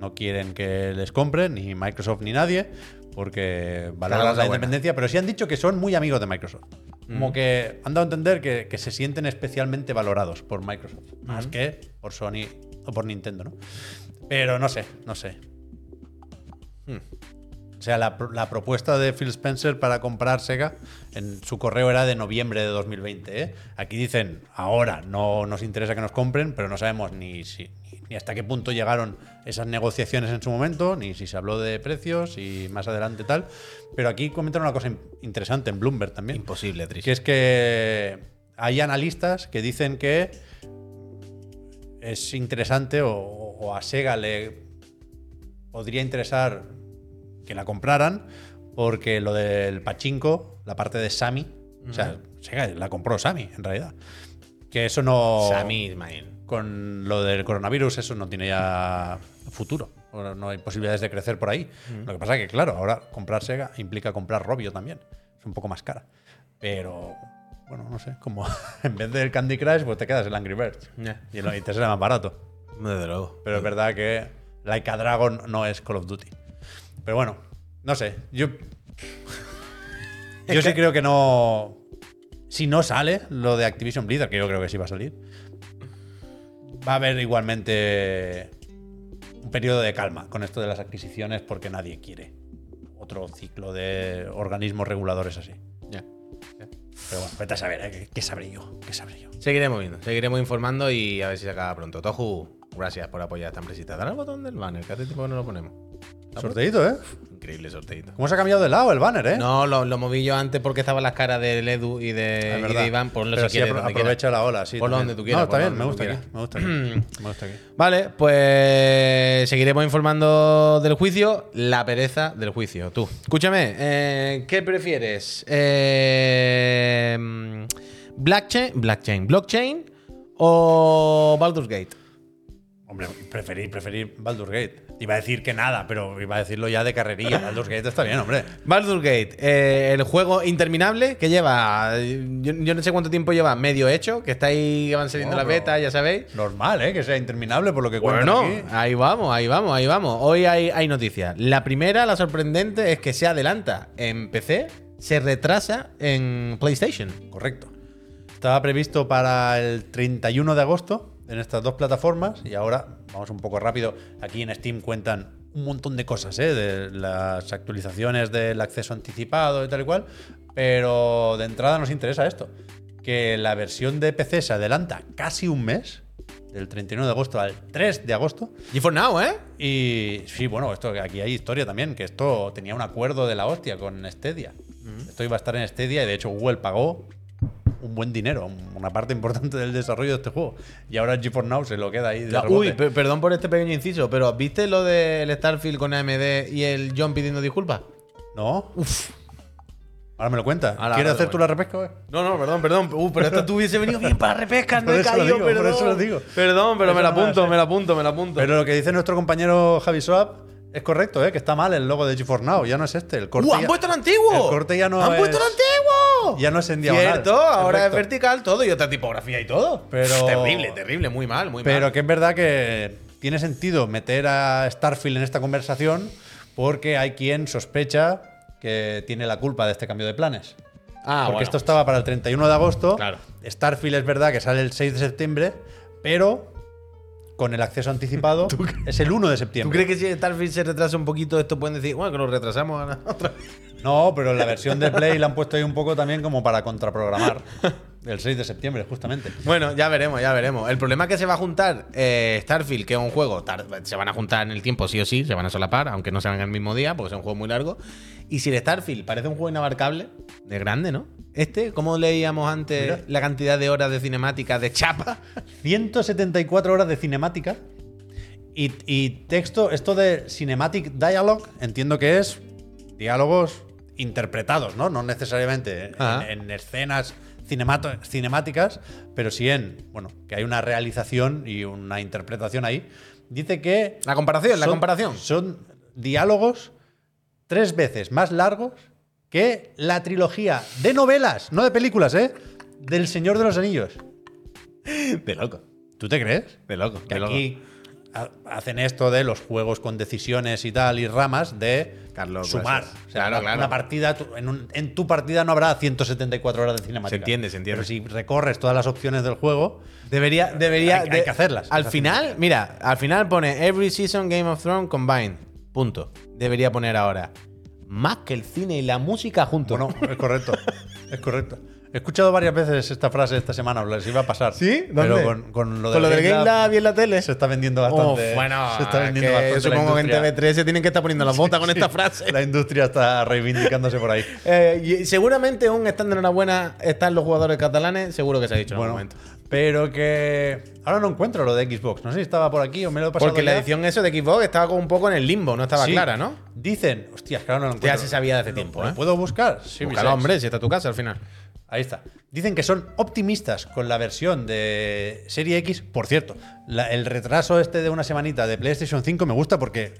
no quieren que les compren, ni Microsoft ni nadie, porque valoran la independencia, pero sí han dicho que son muy amigos de Microsoft. Como que han dado a entender que, que se sienten especialmente valorados por Microsoft, más que por Sony o por Nintendo, ¿no? Pero no sé, no sé. O sea, la, la propuesta de Phil Spencer para comprar Sega en su correo era de noviembre de 2020. ¿eh? Aquí dicen, ahora no nos interesa que nos compren, pero no sabemos ni, si, ni, hasta qué punto llegaron esas negociaciones en su momento, ni si se habló de precios y más adelante tal. Pero aquí comentan una cosa in- interesante en Bloomberg también. Imposible, Tris. Que es que hay analistas que dicen que es interesante o, o a Sega le podría interesar que la compraran porque lo del pachinko, la parte de Sami, o sea, Sega la compró Sami en realidad. Que eso no Sammy Ismail. Con lo del coronavirus eso no tiene ya futuro. No hay posibilidades de crecer por ahí. Lo que pasa es que, claro, ahora comprar Sega implica comprar Robio también. Es un poco más cara. Pero, bueno, no sé, como *laughs* en vez del Candy Crush, pues te quedas el Angry Birds. Ya. Y, te sale más barato. Desde luego. Pero es verdad que Like a Dragon no es Call of Duty. Pero bueno, no sé. Yo, *laughs* yo sí creo que no. Si no sale lo de Activision Blizzard, que yo creo que sí va a salir, va a haber igualmente un periodo de calma con esto de las adquisiciones porque nadie quiere otro ciclo de organismos reguladores así. Ya. Pero bueno, vete a saber, ¿eh? ¿Qué, qué sabré yo? ¿Qué sabré yo? Seguiremos viendo, seguiremos informando y a ver si se acaba pronto. Toju, gracias por apoyar esta empresita. Dale al botón del banner, que hace tiempo que no lo ponemos. Sorteito, ¿eh? Increíble sorteito. ¿Cómo se ha cambiado de lado el banner, eh? No, lo, lo moví yo antes porque estaban las caras del Edu y de, y Iván. Ponlo Pero si quieres. apro- donde aprovecha quieras. la ola, sí. Ponlo también. donde tú quieras, No, está bien, me gusta donde aquí. tú Me gusta aquí. Me gusta aquí. *clears throat* Vale, pues seguiremos informando del juicio. La pereza del juicio. Tú, escúchame, eh, ¿qué prefieres? Eh, ¿Blockchain, blockchain, blockchain o Baldur's Gate? Hombre, preferí, preferí Baldur's Gate. Iba a decir que nada, pero iba a decirlo ya de carrerilla. Baldur's Gate está bien, hombre. Baldur's Gate, eh, el juego interminable que lleva, yo, yo no sé cuánto tiempo lleva medio hecho, que está ahí, que van saliendo No, las betas, ya sabéis. Normal, ¿eh? Que sea interminable por lo que cuentan Bueno, aquí. ahí vamos, ahí vamos, ahí vamos. Hoy hay, hay noticias. La primera, la sorprendente, es que se adelanta en PC, se retrasa en PlayStation. Correcto. Estaba previsto para el 31 de agosto en estas dos plataformas y ahora, vamos un poco rápido, aquí en Steam cuentan un montón de cosas, ¿eh? de las actualizaciones del acceso anticipado y tal y cual, pero de entrada nos interesa esto, que la versión de PC se adelanta casi un mes, del 31 de agosto al 3 de agosto, Y for now, ¿eh? y sí, bueno, esto aquí hay historia también, que esto tenía un acuerdo de la hostia con Stadia. Esto iba a estar en Stadia y de hecho Google pagó un buen dinero, una parte importante del desarrollo de este juego. Y ahora GeForce Now se lo queda ahí de Ya, uy, per- perdón por este pequeño inciso, pero ¿viste lo del Starfield con AMD y el John pidiendo disculpas? ¿No? Ahora me lo cuenta. Ahora- ¿Quieres ahora hacer tú la repesca? No, no, perdón, perdón. Uh, pero esto *laughs* tú hubiese venido bien para repescas, no Por he caído, digo, por perdón. eso lo digo. Perdón, pero me la no me la apunto, me la apunto, me la apunto. Pero lo que dice nuestro compañero Javi Swap es correcto, ¿eh? que está mal el logo de GeForce Now. Ya no es este. El corte ¡Uh, han ya- puesto el antiguo! El corte ya no ¡Han es- puesto el antiguo! Ya no es en diagonal. Cierto, ahora es vertical todo y otra tipografía y todo. Pero- Terrible, terrible, muy mal, muy Pero mal. que es verdad que tiene sentido meter a Starfield en esta conversación porque hay quien sospecha que tiene la culpa de este cambio de planes. Ah, porque bueno. esto estaba para el 31 de agosto. Claro. Starfield es verdad que sale el 6 de septiembre, pero con el acceso anticipado *laughs* es el 1 de ¿Tú septiembre. crees que si Starfield se retrasa un poquito, esto pueden decir, bueno, que lo retrasamos a la otra vez? No, pero la versión de Play la han puesto ahí un poco también como para contraprogramar. *laughs* El 6 de septiembre, justamente. Bueno, ya veremos, ya veremos. El problema es que se va a juntar eh, Starfield, que es un juego, se van a juntar en el tiempo sí o sí, se van a solapar, aunque no sean el mismo día, porque es un juego muy largo. Y si el Starfield parece un juego inabarcable, de grande, ¿no? Este, ¿cómo leíamos antes Mira. la cantidad de horas de cinemática de chapa? *laughs* 174 horas de cinemática. Y, y texto, esto de Cinematic Dialogue, entiendo que es diálogos interpretados, ¿no? No necesariamente Ajá. en, en escenas cinemáticas, pero sí en, bueno, que hay una realización y una interpretación ahí. Dice que... La comparación, la son- comparación. Son diálogos tres veces más largos que la trilogía de novelas, no de películas, ¿eh? Del Señor de los Anillos. De loco. ¿Tú te crees? De loco. Que de loco. aquí ha- hacen esto de los juegos con decisiones y tal y ramas de Carlos, sumar. O sea, Claro, una, claro. partida, en, un- en tu partida no habrá 174 horas de cinemática. Se entiende, se entiende. Pero si recorres todas las opciones del juego, Debería, debería. Hay- hay que hacerlas. Al final, mira, al final pone Every season Game of Thrones combined. Punto. Debería poner ahora. Más que el cine y la música juntos. bueno, es correcto. es correcto. He escuchado varias veces esta frase esta semana, les iba a pasar. ¿Sí? Pero ¿Dónde? con, con lo Con lo del Game Lab y en la tele. se está vendiendo bastante. Uf, bueno, se está es vendiendo bastante. la supongo que en industria. TV3 se tienen que estar poniendo las *laughs* botas con esta Sí, frase. La industria está reivindicándose por ahí. *laughs* Eh, y seguramente un estando enhorabuena están los jugadores catalanes, seguro que se ha dicho en algún Bueno, momento. pero que ahora no encuentro lo de Xbox. No sé si estaba por aquí o me lo he pasado. Porque la ya. edición eso de Xbox estaba como un poco en el limbo, no estaba Sí. clara, ¿no? Dicen, hostias, claro, no lo Ya encuentro. se sabía de hace tiempo, ¿Lo ¿eh? puedo buscar? Sí, Búscalo, hombre, si está tu casa al final. Ahí está. Dicen que son optimistas con la versión de Serie X. Por cierto, la- el retraso este de una semanita de PlayStation 5 me gusta porque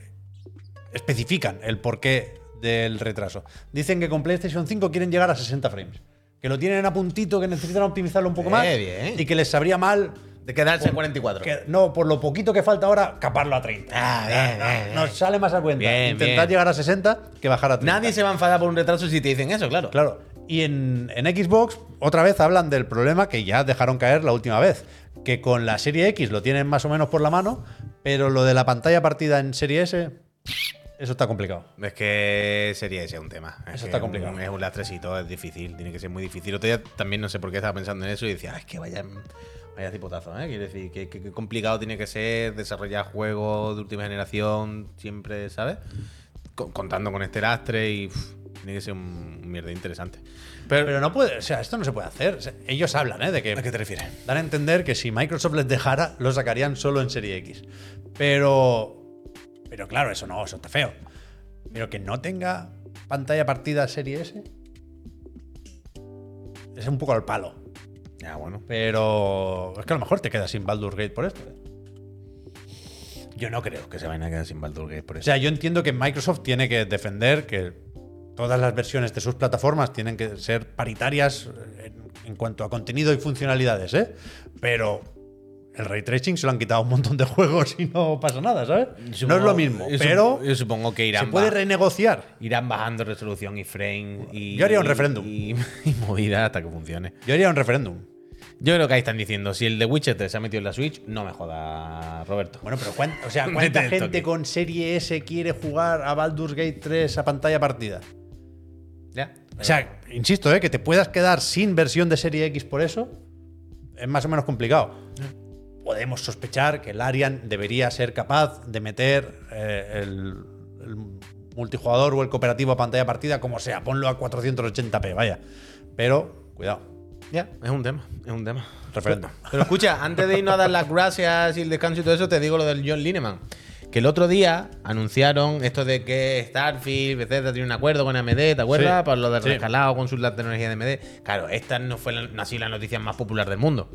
especifican el porqué del retraso. Dicen que con PlayStation 5 quieren llegar a 60 frames. Que lo tienen a puntito, que necesitan optimizarlo un poco más. bien. Y que les sabría mal. De quedarse en 44. que- no, por lo poquito que falta ahora, caparlo a 30. Ah, bien, bien, bien. Nos sale más a cuenta. Intentar llegar a 60 que bajar a 30. Nadie se va a enfadar por un retraso si te dicen eso, claro. Claro. Y en, en Xbox, otra vez hablan del problema que ya dejaron caer la última vez. Que con la serie X lo tienen más o menos por la mano, pero lo de la pantalla partida en serie S, eso está complicado. Es que sería ese un tema. Es Eso está complicado. un- Es un lastrecito, es difícil, tiene que ser muy difícil. Otro día también no sé por qué estaba pensando en eso y decía, "Ah, es que vaya, vaya cipotazo, ¿eh? Quiero decir, que, que- que complicado tiene que ser desarrollar juegos de última generación siempre, ¿sabes? Con- contando con este lastre y tiene que ser un, mierda interesante. Pero, Pero no puede, o sea, esto no se puede hacer. O sea, ellos hablan, ¿eh? De que ¿a qué te refieres? dan a entender que si Microsoft les dejara, lo sacarían solo en serie X. Pero. Pero claro, eso no, eso está feo. Pero que no tenga pantalla partida serie S. Es un poco al palo. Ya, bueno. Pero es que a lo mejor te quedas sin Baldur's Gate por esto. ¿eh? Yo no creo que se vayan a quedar sin Baldur's Gate por O eso. sea, yo entiendo que Microsoft tiene que defender que todas las versiones de sus plataformas tienen que ser paritarias en, en cuanto a contenido y funcionalidades, ¿eh? Pero el ray tracing se lo han quitado un montón de *laughs* juegos y no pasa nada, ¿sabes? no es lo mismo, pero yo supongo que irán se puede renegociar. irán bajando resolución y frame y Yo haría un referéndum. y, *laughs* y movida hasta que funcione. Yo haría un referéndum. Yo creo que ahí están diciendo, si el de Witcher 3 se ha metido en la Switch, no me joda, Roberto. Bueno, pero ¿cuán- o sea, *laughs* Mete ¿cuánta esto gente con Serie S quiere jugar a Baldur's Gate 3 a pantalla partida? O sea, insisto, ¿eh? que te puedas quedar sin versión de Serie X por eso es más o menos complicado. Podemos sospechar que el Arian debería ser capaz de meter eh, el, el multijugador o el cooperativo a pantalla partida, como sea, ponlo a 480p, vaya. Pero, cuidado. Ya, es un tema, es un tema. Referéndum. Pero escucha, antes de irnos a dar las gracias y el descanso y todo eso, te digo lo del John Lineman. Que el otro día anunciaron esto de que Starfield, Bethesda tiene un acuerdo con AMD, ¿te acuerdas? Sí, Para lo del sí. rescalado con su la tecnología de AMD. Claro, esta no fue la, sido la noticia más popular del mundo.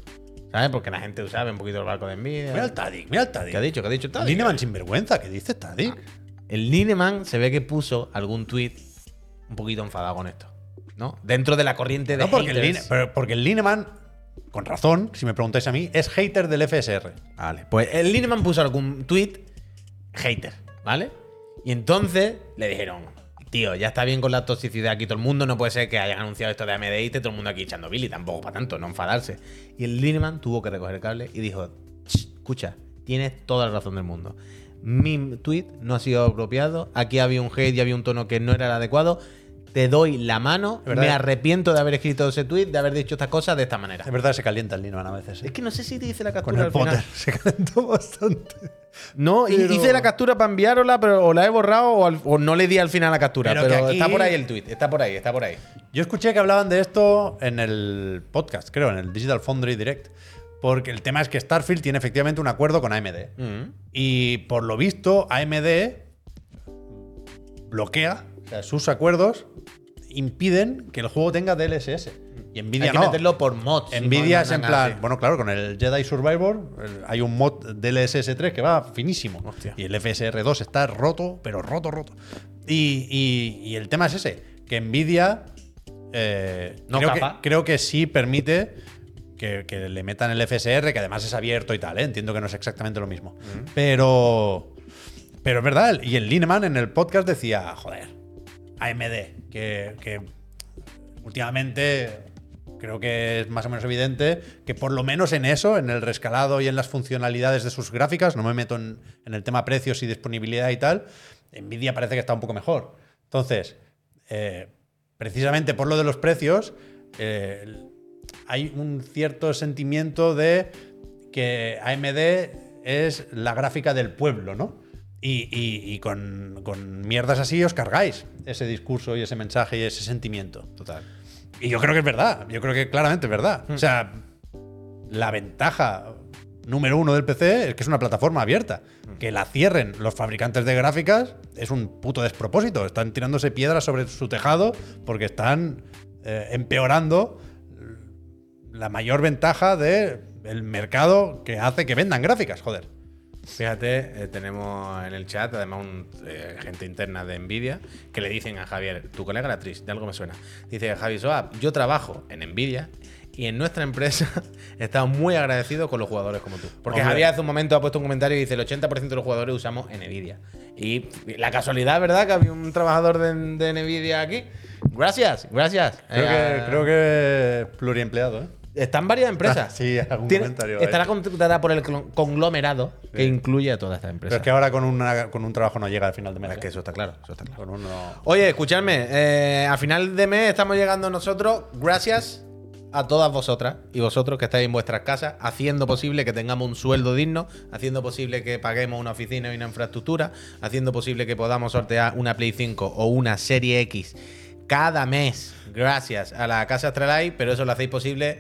¿Sabes? Porque la gente usaba un poquito el barco de Nvidia. Mira el Tadic, mira el Tadic. ¿Qué ha dicho? ¿Qué ha dicho? Tadic? Lineman sinvergüenza, ¿qué dice Tadic? El Lineman se ve que puso algún tweet un poquito enfadado con esto. ¿No? Dentro de la corriente de No, porque el. Line- pero porque el Lineman, con razón, si me preguntáis a mí, es hater del FSR. Vale, pues el Lineman puso algún tweet hater, ¿vale? Y entonces le dijeron, tío, ya está bien con la toxicidad aquí todo el mundo, no puede ser que hayan anunciado esto de AMD y esté todo el mundo aquí echando Billy, tampoco para tanto, no enfadarse. Y el Lineman tuvo que recoger el cable y dijo, "Ch, escucha, tienes toda la razón del mundo. Mi tweet no ha sido apropiado, aquí había un hate y había un tono que no era el adecuado. Te doy la mano, me arrepiento de haber escrito ese tweet, de haber dicho estas cosas de esta manera. Es verdad, se calienta el Lineman a veces. ¿eh? Es que no sé si te dice la Con captura el al final. Potter *laughs* se calentó bastante. No, y- Pero- hice la captura para enviárosla, pero o la he borrado o, al- o no le di al final la captura. Pero Pero, que aquí- está por ahí el tweet, está por ahí, está por ahí. Yo escuché que hablaban de esto en el podcast, creo, en el Digital Foundry Direct. Porque el tema es que Starfield tiene efectivamente un acuerdo con AMD. Mm. Y por lo visto, AMD bloquea, o sea, sus acuerdos impiden que el juego tenga DLSS. Y Nvidia Hay que no. meterlo por mods. Nvidia no, es en plan, bueno, claro, con el Jedi Survivor el- hay un mod DLSS 3 que va finísimo. Hostia. Y el FSR 2 está roto, pero roto, roto. Y, y- y el tema es ese, que Nvidia eh, No creo, que, creo que sí permite que, que le metan el FSR, que además es abierto y tal, ¿eh? entiendo que no es exactamente lo mismo. Pero. Pero es verdad, y el Lineman en el podcast decía, joder, AMD, que, últimamente creo que es más o menos evidente que por lo menos en eso, en el rescalado y en las funcionalidades de sus gráficas, no me meto en, en el tema precios y disponibilidad y tal, Nvidia parece que está un poco mejor. Entonces, eh, precisamente por lo de los precios, eh, hay un cierto sentimiento de que AMD es la gráfica del pueblo, ¿no? Y, y- y con, con mierdas así os cargáis ese discurso y ese mensaje y ese sentimiento. Total. Y yo creo que es verdad. Yo creo que claramente es verdad. O sea, la ventaja número uno del PC es que es una plataforma abierta. Que la cierren los fabricantes de gráficas es un puto despropósito. Están tirándose piedras sobre su tejado porque están eh, empeorando la mayor ventaja del mercado que hace que vendan gráficas, joder. Fíjate, eh, tenemos en el chat además un, eh, gente interna de Nvidia que le dicen a Javier, tu colega la actriz, de algo me suena. Dice Javi Soap, yo trabajo en Nvidia y en nuestra empresa *laughs* estamos muy agradecidos con los jugadores como tú. Porque Hombre. Javier hace un momento ha puesto un comentario y dice el 80% de los jugadores usamos Nvidia. Y la casualidad, ¿verdad? Que había un trabajador de, de Nvidia aquí. Gracias, gracias. Creo, Eh, que, creo que es pluriempleado, ¿eh? Están varias empresas. *laughs* Sí, algún Tiene- comentario. Estará contratada por el conglomerado que incluye a todas estas Pero empresas. es que ahora con, una- con un trabajo no llega al final de mes. Es que eso está claro, eso está claro. Con uno. Oye, escuchadme, eh, a final de mes estamos llegando nosotros, gracias a todas vosotras y vosotros que estáis en vuestras casas, haciendo posible que tengamos un sueldo digno, haciendo posible que paguemos una oficina y una infraestructura, haciendo posible que podamos sortear una Play 5 o una Serie X cada mes, gracias a la Casa Astralife, pero eso lo hacéis posible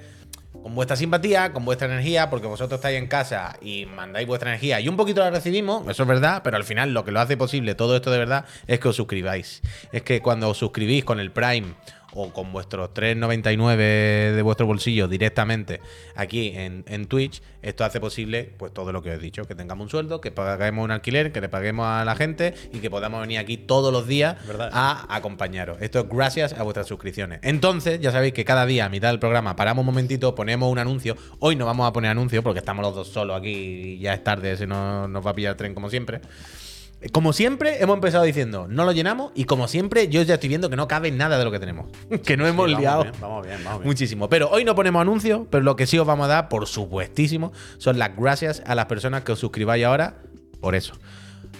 con vuestra simpatía, con vuestra energía, porque vosotros estáis en casa y mandáis vuestra energía y un poquito la recibimos, eso es verdad, pero al final lo que lo hace posible todo esto de verdad es que os suscribáis. Es que cuando os suscribís con el Prime o con vuestros 3,99 de vuestro bolsillo directamente aquí en, en Twitch, esto hace posible pues todo lo que os he dicho, que tengamos un sueldo, que paguemos un alquiler, que le paguemos a la gente y que podamos venir aquí todos los días Verdad. a acompañaros. Esto es gracias a vuestras suscripciones. Entonces, ya sabéis que cada día, a mitad del programa, paramos un momentito, ponemos un anuncio. Hoy no vamos a poner anuncio porque estamos los dos solos aquí y ya es tarde, se nos, nos va a pillar el tren como siempre. Como siempre, hemos empezado diciendo, no lo llenamos y como siempre, yo ya estoy viendo que no cabe nada de lo que tenemos. *laughs* que no hemos Sí, vamos liado. bien, vamos bien, vamos bien. Muchísimo. Pero hoy no ponemos anuncios, pero lo que sí os vamos a dar, por supuestísimo, son las gracias a las personas que os suscribáis ahora por eso.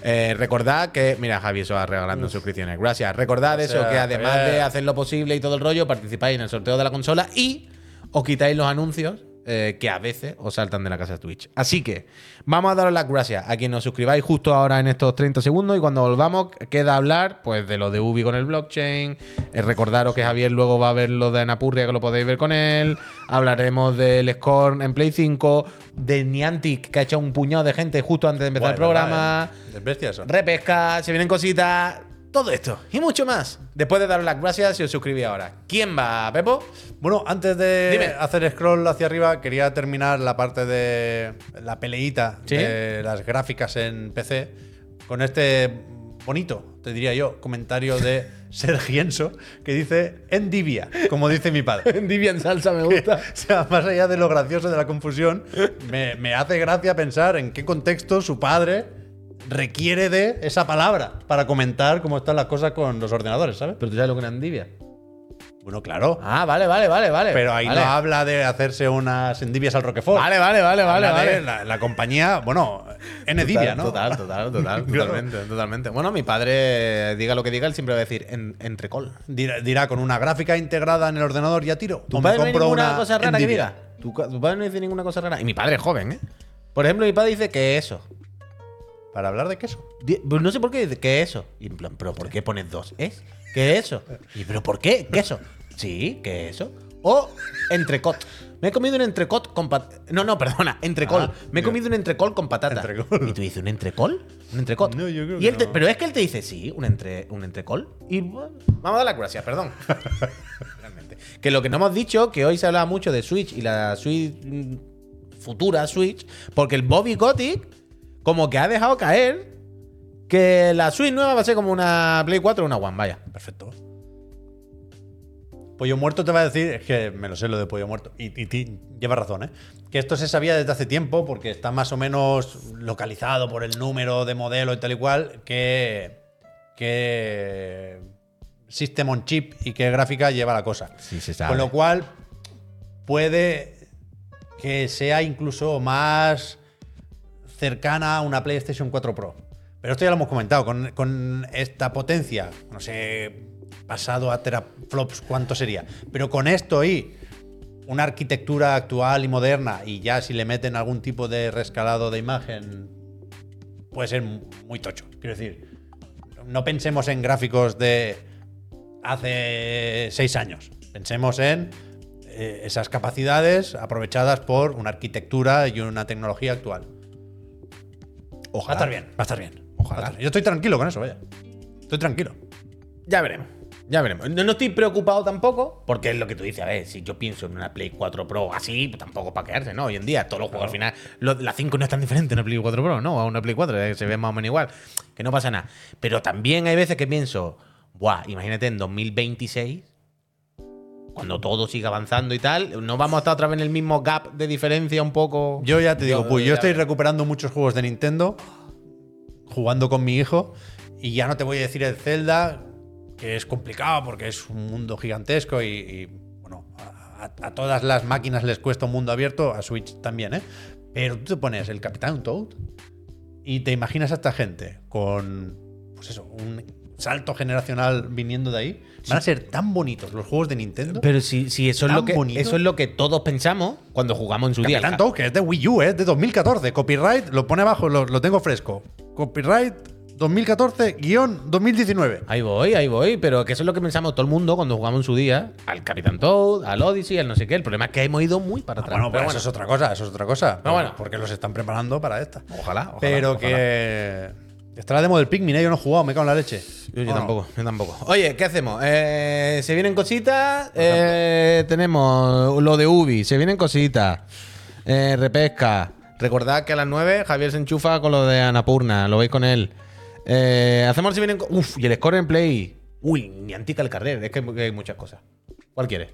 Eh, recordad que, mira, Javi, eso va regalando suscripciones. Gracias. Recordad O eso, que además Javier. de hacer lo posible y todo el rollo, participáis en el sorteo de la consola y os quitáis los anuncios eh, que a veces os saltan de la casa de Twitch. Así que vamos a daros las gracias a quien nos suscribáis justo ahora en estos 30 segundos y cuando volvamos queda hablar pues de lo de Ubi con el blockchain. Eh, recordaros que Javier luego va a ver lo de Anapurria que lo podéis ver con él. Hablaremos del Scorn en Play 5, de Niantic que ha hecho un puñado de gente justo antes de empezar el programa. verdad, ¿eh? Repesca, se vienen cositas, todo esto y mucho más. Después de daros las gracias si os suscribís ahora. ¿Quién va, Pepo? Bueno, antes de Dime. hacer scroll hacia arriba, quería terminar la parte de la peleita ¿Sí? de las gráficas en PC con este bonito, te diría yo, comentario de *laughs* Sergienso que dice Endivia, como dice mi padre. *laughs* Divia en salsa me gusta. O *laughs* sea, más allá de lo gracioso de la confusión, me, me hace gracia pensar en qué contexto su padre requiere de esa palabra para comentar cómo están las cosas con los ordenadores, ¿sabes? Pero tú sabes lo que es Divia. Bueno, claro. Ah, vale, vale, vale, vale. Pero ahí vale. no habla de hacerse unas endivias al Roquefort. Vale, vale, vale, vale, Habla vale. La, la compañía, bueno, Endivia, ¿no? Total, total, total, *laughs* totalmente, totalmente. Bueno, mi padre, diga lo que diga, él siempre va a decir en, entrecol. Dirá, dirá, con una gráfica integrada en el ordenador ya tiro. ¿Tu O me padre no hay compro ninguna una cosa rara que Endivia. diga? ¿Tu, tu padre no dice ninguna cosa rara? Y mi padre es joven, ¿eh? Por ejemplo, mi padre dice que eso. Para hablar de queso. Pues No sé por qué dice que eso. Y en plan, ¿pero por qué pones dos es? ¿Qué eso? Y ¿pero por qué? ¿Queso? Sí, ¿qué eso? O entrecot. Me he comido un entrecot con pat... No, no, perdona, entrecol. Ah, Me he comido un entrecol con patata. Entrecol. Y tú dices, ¿un entrecol? ¿Un entrecot? No, yo creo Y que él te- no. Pero es que él te dice, sí, un, entre, un entrecol. Y bueno, vamos a dar las gracias, perdón. *laughs* Realmente. Que lo que no hemos dicho, que hoy se hablaba mucho de Switch y la Switch mm, futura Switch, porque el Bobby Kotick como que ha dejado caer que la Switch nueva va a ser como una Play 4 o una One, vaya. Perfecto. Pollo Muerto te va a decir, es que me lo sé lo de Pollo Muerto, y, y, ti- lleva razón, ¿eh? Que esto se sabía desde hace tiempo porque está más o menos localizado por el número de modelo y tal y cual, que, que System on Chip y qué gráfica lleva la cosa. Sí, se sabe. Con lo cual, puede que sea incluso más cercana a una PlayStation 4 Pro. Pero esto ya lo hemos comentado, con, esta potencia, no sé, pasado a teraflops, ¿cuánto sería? Pero con esto y una arquitectura actual y moderna, y ya si le meten algún tipo de rescalado de imagen, puede ser muy tocho. Quiero decir, no pensemos en gráficos de hace seis años. Pensemos en eh, esas capacidades aprovechadas por una arquitectura y una tecnología actual. Va a Ojalá. estar bien, va a estar bien. Ojalá. Estar bien. Yo estoy tranquilo con eso, vaya. Estoy tranquilo. Ya veremos. Ya veremos. No, no estoy preocupado tampoco, porque es lo que tú dices. A ver, si yo pienso en una Play 4 Pro así, pues tampoco para quedarse, ¿no? Hoy en día, todos los juegos al final. lo- la 5 no es tan diferente a una Play 4 Pro, ¿no? A una Play 4, eh, se ve más o menos igual. Que no pasa nada. Pero también hay veces que pienso, buah, imagínate en 2026, cuando todo siga avanzando y tal, no vamos a estar otra vez en el mismo gap de diferencia un poco. Yo ya te digo, pues yo estoy recuperando muchos juegos de Nintendo, jugando con mi hijo, y ya no te voy a decir el Zelda, que es complicado porque es un mundo gigantesco y, y, bueno, a, a- a todas las máquinas les cuesta un mundo abierto, a Switch también, ¿eh? Pero tú te pones el Capitán Toad y te imaginas a esta gente con, pues eso, un salto generacional viniendo de ahí. Van a ser tan bonitos los juegos de Nintendo. Pero si, si eso, es lo que, bonito. eso es lo que todos pensamos cuando jugamos en su día. Capitán Toad, que es de Wii U, ¿eh? de 2014. Copyright, lo pone abajo, lo, lo tengo fresco. Copyright 2014-2019. Ahí voy, ahí voy, pero que eso es lo que pensamos todo el mundo cuando jugamos en su día al Capitán Toad, al Odyssey, al no sé qué. El problema es que hemos ido muy para atrás. Ah, Bueno, pero Pero eso es otra cosa, eso es otra cosa. Pero bueno. porque los están preparando para esta. Ojalá, ojalá, Pero ojalá. que. Está la demo del Pikmin, ¿eh? yo no he jugado, me cago en la leche. Yo, tampoco, yo tampoco. Oye, ¿qué hacemos? Eh, se vienen cositas. eh, tenemos lo de Ubi, se vienen cositas. Eh, repesca. Recordad que a las 9 Javier se enchufa con lo de Anapurna, lo veis con él. Eh, hacemos si vienen. co- Uf, y el score en play. Uy, ni antica el carrer, es que que hay muchas cosas. ¿Cuál quieres?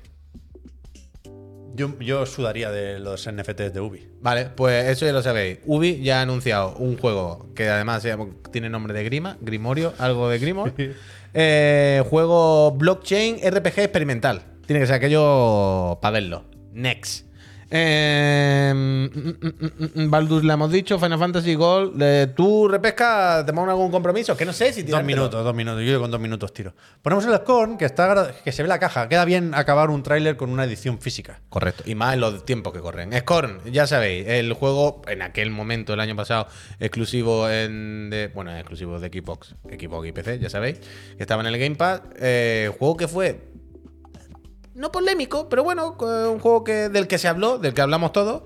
Yo, yo sudaría de los NFTs de Ubi. Vale, pues eso ya lo sabéis. Ubi ya ha anunciado un juego que además tiene nombre de Grima, Grimorio, algo de Grimor. Eh, juego blockchain RPG experimental. Tiene que ser aquello para verlo. Next. Eh, mm, mm, mm, mm, Baldur's le hemos dicho, Final Fantasy Gold. Eh, ¿Tú, repesca, te pones algún compromiso? Que no sé si Dos minutos, dos minutos. Yo con dos minutos tiro. Ponemos el score, que, está, que se ve la caja. Queda bien acabar un tráiler con una edición física. Correcto. Y más en los tiempos que corren. Scorn, ya sabéis, el juego en aquel momento, el año pasado, exclusivo en. De, bueno, exclusivo de Xbox, Xbox y PC, ya sabéis. Que estaba en el Game Pass. Eh, juego que fue. No polémico, pero bueno, un juego que, del que se habló, del que hablamos todos.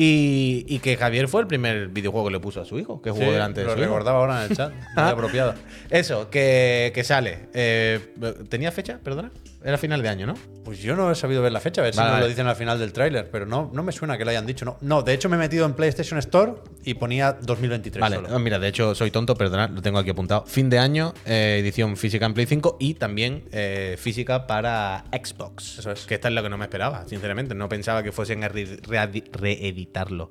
Y, y que Javier fue el primer videojuego que le puso a su hijo, que jugó Sí, delante de lo su hijo. recordaba ahora en el chat. Muy *laughs* apropiado. Eso, que, que sale. Eh, ¿Tenía fecha? Perdona. Era final de año, ¿no? Pues yo no he sabido ver la fecha, a ver si nos lo dicen al final del tráiler, pero no, no me suena que lo hayan dicho. No, no, de hecho me he metido en PlayStation Store y ponía 2023 Vale, solo. no, mira, de hecho soy tonto, perdonad, lo tengo aquí apuntado. Fin de año, eh, edición física en Play 5 y también eh, física para Xbox. Eso es. Que esta es lo que no me esperaba, sinceramente. No pensaba que fuesen a re- reeditarlo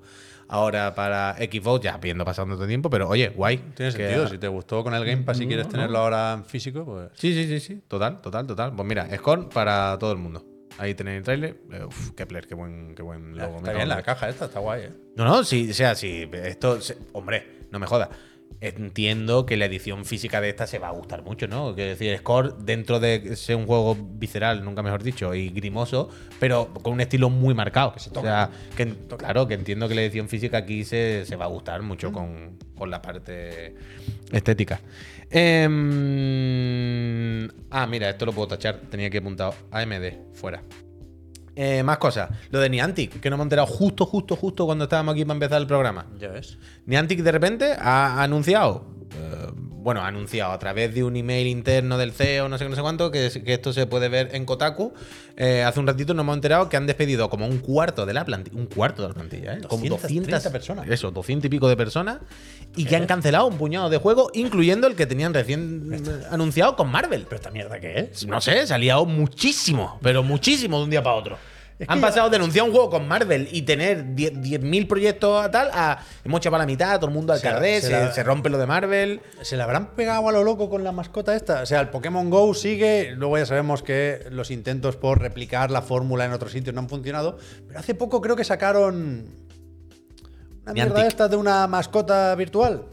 ahora para Xbox, ya habiendo pasado tanto tiempo, pero oye, guay. Tiene Que- sentido, si te gustó con el Game Pass y No, quieres no. tenerlo ahora en físico, pues... Sí, sí, sí, sí. Total, total, total. Pues mira, Scorn para todo el mundo. Ahí tenéis el trailer. Eh, uf, Kepler, qué buen, qué buen logo. está bien en la caja esta, está guay, ¿eh? No, no, sí, o sea, sí, esto, hombre, no me jodas. Entiendo que la edición física de esta se va a gustar mucho, ¿no? Quiero decir, Score, dentro de ser un juego visceral, nunca mejor dicho, y grimoso, pero con un estilo muy marcado. o sea, que, claro, que entiendo que la edición física aquí se, se va a gustar mucho con, con la parte estética. Em, ah, mira, esto lo puedo tachar, tenía que apuntado. AMD, fuera. Eh, más cosas. Lo de Niantic, que no me he enterado justo, justo, justo cuando estábamos aquí para empezar el programa. Ya ves. Niantic de repente ha anunciado, bueno, ha anunciado a través de un email interno del CEO, no sé qué, no sé cuánto, que, que esto se puede ver en Kotaku. Eh, hace un ratito nos hemos enterado que han despedido como un cuarto de la plantilla, un cuarto de la plantilla, ¿eh? Como 230 200 personas. Eso, 200 y pico de personas. Y que han cancelado un puñado de juegos, incluyendo el que tenían recién anunciado con Marvel. ¿Pero esta mierda qué es? No sé, se ha liado muchísimo, pero muchísimo de un día para otro. Es Han pasado de denunciar un juego con Marvel y tener 10 10.000 proyectos a tal a hemos para la mitad, todo el mundo al carré, se se, la- se rompe lo de Marvel. ¿Se le habrán pegado a lo loco con la mascota esta? O sea, el Pokémon Go sigue, luego ya sabemos que los intentos por replicar la fórmula en otros sitios no han funcionado, pero hace poco creo que sacaron una mierda Niantic. esta de una mascota virtual.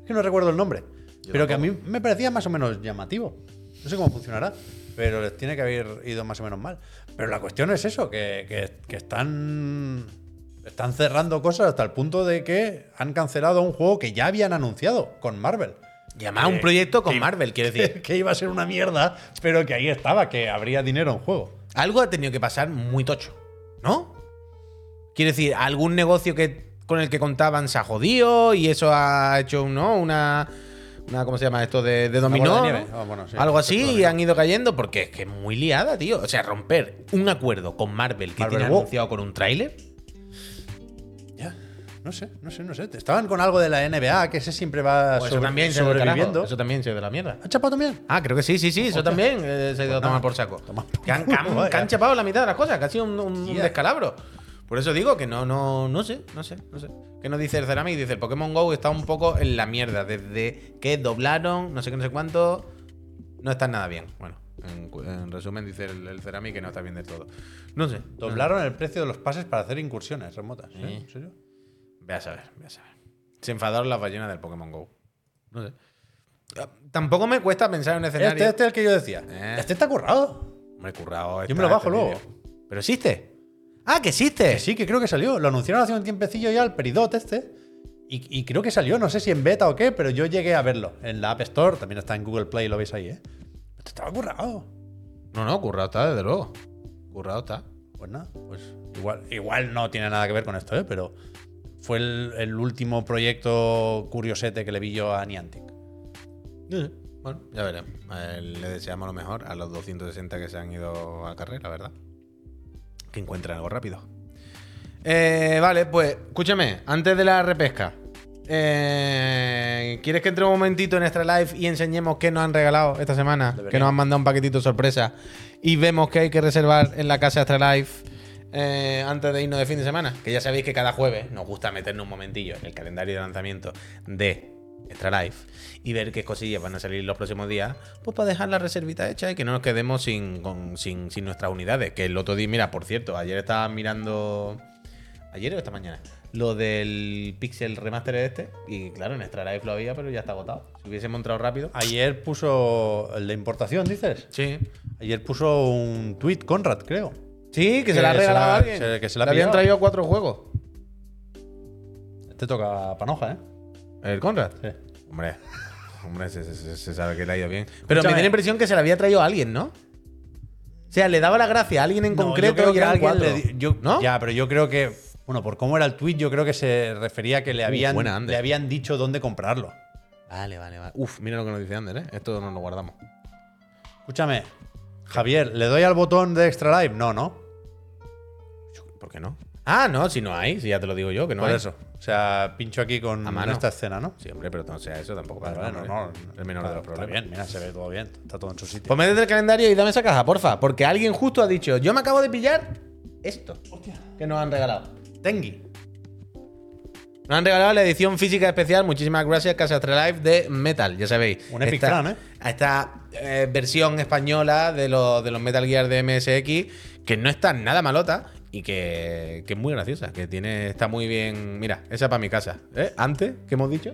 Es que no recuerdo el nombre, pero que a mí me parecía más o menos llamativo. No sé cómo funcionará, pero les tiene que haber ido más o menos mal. Pero la cuestión es eso, que, que- que están... Están cerrando cosas hasta el punto de que han cancelado un juego que ya habían anunciado con Marvel. Y además Que- un proyecto con Marvel, quiero *laughs* decir. que iba a ser una mierda, pero que ahí estaba, que habría dinero en juego. Algo ha tenido que pasar muy tocho, ¿no? Quiero decir, algún negocio que con el que contaban se ha jodido y eso ha hecho ¿no? una, una. ¿Cómo se llama esto? De, de dominó. bola de ¿no? nieve. Bueno, sí, Algo así y han ido cayendo porque es que es muy liada, tío. O sea, romper un acuerdo con Marvel que Marvel tiene Wow. anunciado con un tráiler. Ya. No sé, no sé, no sé. Estaban con algo de la NBA, que ese siempre va Pues eso sobre- también se sobreviviendo. Eso también se de la mierda. ¿Han chapado también? Ah, creo que sí, sí, sí, eso también eh, se ha ido a tomar por saco. Toma Que han, culo, que han- vaya. que han chapado la mitad de las cosas, que ha sido un, un- un Ya. descalabro. Por eso digo que no, no, no sé, no sé, no sé. Que nos dice el Ceramic, dice el Pokémon Go está un poco en la mierda. Desde que doblaron, no sé qué, no sé cuánto, no está nada bien. Bueno, en, resumen dice el, el Ceramic que no está bien del todo. No sé. Doblaron el precio de los pases para hacer incursiones remotas. ¿eh? Sí. ¿En serio? Ve a saber, ve a saber. Se enfadaron las ballenas del Pokémon Go. No sé. Ah, Tampoco me cuesta pensar en un escenario. Este, este es el que yo decía. Eh. Este está currado. Hombre, currado. Yo me lo bajo este luego. ¿Pero existe? ¡Ah, que existe! Que sí, que creo que salió. Lo anunciaron hace un tiempecillo ya, el Peridot este. Y, y creo que salió, no sé si en beta o qué, pero yo llegué a verlo. En la App Store, también está en Google Play, lo veis ahí, ¿eh? Este estaba currado. No, no, currado está, desde luego. Currado está. Pues nada, pues igual, igual no tiene nada que ver con esto, ¿eh? Pero fue el, el último proyecto curiosete que le vi yo a Niantic. Bueno, ya veremos. Él le deseamos lo mejor a los 260 que se han ido a carrera, ¿verdad? Que encuentren algo rápido. Eh, vale, pues escúchame, antes de la repesca, eh, ¿quieres que entre un momentito en Extra Live y enseñemos qué nos han regalado esta semana? Debería. Que nos han mandado un paquetito sorpresa y vemos que hay que reservar en la casa Extra Live eh, antes de irnos de fin de semana. Que ya sabéis que cada jueves nos gusta meternos un momentillo en el calendario de lanzamiento de Extra Life y ver qué cosillas van a salir los próximos días, pues para dejar la reservita hecha y que no nos quedemos sin, con- sin, sin nuestras unidades. Que el otro día, mira, por cierto, ayer estaba mirando. ¿Ayer o esta mañana? Lo del Pixel Remaster este. Y claro, en Extra Life lo había, pero ya está agotado. Si hubiésemos entrado rápido. Ayer puso el de importación, dices. Sí. Ayer puso un tweet Conrad, creo. Sí, que, Que se la ha regalado a alguien. se- que se la habían traído cuatro juegos. Este toca panoja, ¿eh? ¿El Conrad? Sí. Hombre, *laughs* hombre, se, se- se sabe que le ha ido bien. Pero me da la impresión que se le había traído a alguien, ¿no? O sea, le daba la gracia a alguien en No, concreto y que eran alguien le yo- ¿No? Ya, pero yo creo que. Bueno, por cómo era el tweet, yo creo que se refería a que le habían, buena, Ander. le habían dicho dónde comprarlo. Vale, vale, vale. Uf, mira lo que nos dice Ander, ¿eh? Esto nos lo guardamos. Escúchame, Javier, ¿le doy al botón de Extra Live? No, ¿no? ¿Por qué no? Ah, no, si no hay, si ya te lo digo yo, que no Por hay. eso. O sea, pincho aquí con A mano. esta escena, ¿no? Sí, hombre, pero no sea eso tampoco. Vale, vale, no, no. ¿eh? El menor de los Está problemas. bien, mira, se ve todo bien. Está todo en su sitio. Pues métete el calendario y dame esa caja, porfa. Porque alguien justo ha dicho, yo me acabo de pillar esto que nos han regalado. Tengi. Nos han regalado la edición física especial, muchísimas gracias, Casa Extra Life de Metal, ya sabéis. Un Epic esta, ¿eh? Esta eh, versión española de, los de los Metal Gear de MSX, que no está nada malota y que, que es muy graciosa, que tiene está muy bien. Mira, esa para mi casa. ¿Eh? Antes, ¿qué hemos dicho?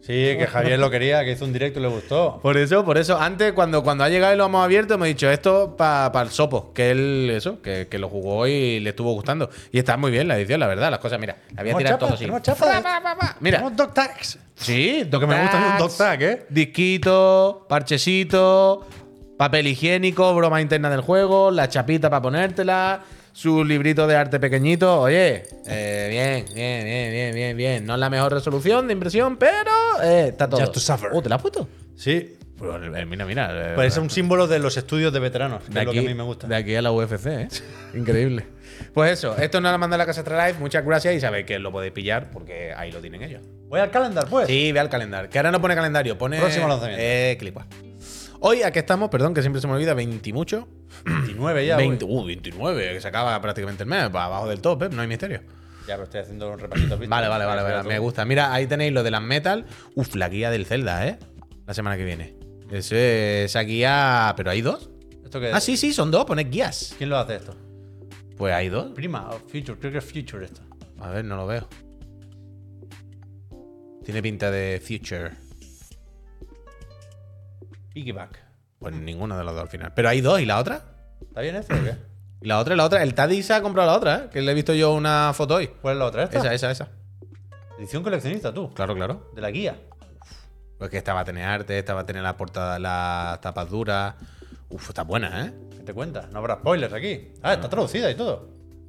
Sí, que Javier lo quería, que hizo un directo y le gustó. Por eso, por eso, antes, cuando, cuando ha llegado y lo hemos abierto, hemos dicho esto para el Sopo, que él, eso, que, que lo jugó y le estuvo gustando. Y está muy bien la edición, la verdad, las cosas, mira, la voy a tirar chapa, todo así. chapa. Pa, pa. Mira, Tenemos dog tags. sí, Lo que me gusta es un dog tag, ¿eh? Disquito, parchecito, papel higiénico, broma interna del juego, la chapita para ponértela. Su librito de arte pequeñito. Oye, eh, bien, bien, bien, bien, bien, bien. No es la mejor resolución de impresión, pero eh, está todo. Just to suffer. Oh, ¿te la has puesto? Sí. Pues, eh, mira, mira. es un símbolo de los estudios de veteranos, que de es lo que a mí me gusta. de aquí a la UFC, ¿eh? *laughs* Increíble. Pues eso, esto nos lo manda la Casa Astralife. Muchas gracias y sabéis que lo podéis pillar porque ahí lo tienen ellos. Voy al calendar, pues. Sí, ve al calendario. Que ahora no pone calendario, pone. Próximo lanzamiento. Eh, clip art. Hoy, aquí estamos, perdón, que siempre se me olvida, 20 y mucho. 29 ya. 20, voy. uh, 29, que se acaba prácticamente el mes, va abajo del top, ¿eh? no hay misterio. Ya, pero estoy haciendo un repasito. ¿viste? Vale, vale, vale, vale, me gusta. Mira, ahí tenéis lo de las metal. Uf, la guía del Zelda, ¿eh? La semana que viene. Esa guía. ¿Pero hay dos? ¿Esto qué es? Ah, sí, sí, son dos, poned guías. ¿Quién lo hace esto? Pues hay dos. Prima o Future, creo que es Future esto. A ver, no lo veo. Tiene pinta de Future. Piggyback. Pues ninguno de los dos al final. Pero hay dos, ¿y la otra? ¿Está bien esto o qué? Y la otra, y la otra. El Taddy se ha comprado la otra, ¿eh? Que le he visto yo una foto hoy. ¿Cuál es la otra? ¿Esta? Esa, esa, esa. Edición coleccionista, tú. Claro, claro. De la guía. Pues que esta va a tener arte, esta va a tener la portada, las tapas duras. Uf, está buena, ¿eh? ¿Qué te cuenta? No habrá spoilers aquí. Ah, está traducida y todo.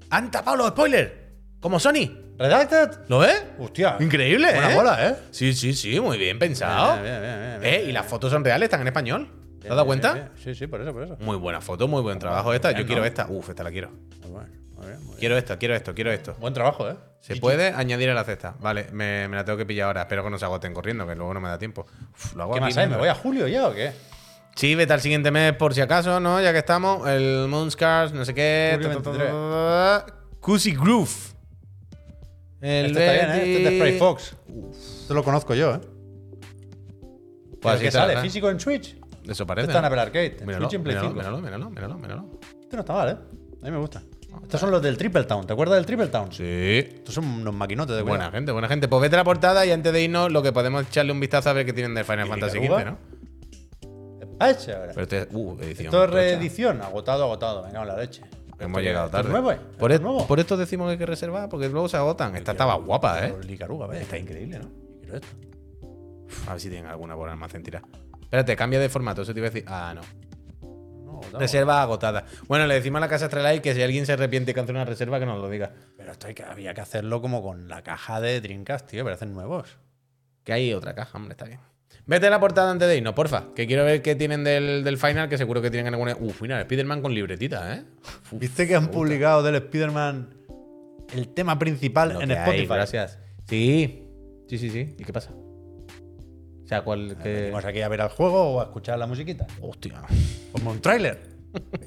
¡Han tapado los spoilers! ¡Como Sony! ¿Redacted? ¿Lo ves? Hostia. Increíble, Buena ¿eh? bola, ¿eh? Sí, sí, sí, muy bien pensado. Bien, bien, bien, ¿Eh? Y las fotos son reales, están en español. ¿Te has dado cuenta? Sí, sí, por eso, por eso. Muy buena foto, muy buen trabajo esta. Yo quiero esta. Uf, esta la quiero. Muy bueno, muy bien, muy bien. Quiero esto, quiero esto, quiero esto. Buen trabajo, ¿eh? Se puede añadir a la cesta. Vale, me, me la tengo que pillar ahora. Espero que no se agoten corriendo, que luego no me da tiempo. Uf, lo hago ¿Qué más hay? ¿Me voy a julio ya o qué? Sí, vete al siguiente mes por si acaso, ¿no? Ya que estamos. El Moonscars, no sé qué. Julio ta, ta, ta, 23. ta, ta. Cozy Groove. El Este está bien, ¿eh? Este es de Spray Fox. Esto lo conozco yo, ¿eh? Pues ¿Pero así qué te la sale? ¿Físico en Switch? Eso parece. Está en. Apple Arcade. En Míralo, Switch en Play míralo, 5. míralo, míralo, míralo, míralo. Este no está mal, ¿eh? A mí me gusta. Estos son los del Triple Town. ¿Te acuerdas del Triple Town? Sí. Estos son unos maquinotes de Buena cuidado. gente, buena gente. Pues vete a la portada y antes de irnos, lo que podemos echarle un vistazo a ver qué tienen de Final ¿Y Fantasy? XV, ¿no? Ah, ahora. Pero este, uh, edición. Esto es reedición. Agotado, agotado. Venga, la leche. Hemos llegado tarde. nuevo, ¿eh? Por, Esto e- es nuevo. por esto decimos que hay que reservar, porque luego se agotan. Esta estaba guapa, ¿eh? Pero Licaruga, vaya. Está increíble, ¿no? Quiero esto. A ver si tienen alguna por almacén tira. Espérate, cambia de formato, eso te iba a decir. Ah, no. Reserva agotada. Bueno, le decimos a la casa Astralife que si alguien se arrepiente y cancela una reserva, que nos lo diga. Pero esto hay que, había que hacerlo como con la caja de Dreamcast, tío. Parecen nuevos. Que hay otra caja, hombre, está bien. Vete a la portada antes de irnos, porfa. Que quiero ver qué tienen del, del final, que seguro que tienen alguna. Uf, mira, Spider-Man con libretita, ¿eh? Uf, ¿Viste que han publicado del Spider-Man el tema principal lo en hay, Spotify? gracias. Sí. Sí, sí, sí. ¿Y qué pasa? O sea, ¿cuál que. ¿Venimos aquí a ver al juego o a escuchar la musiquita? Hostia. Como un tráiler.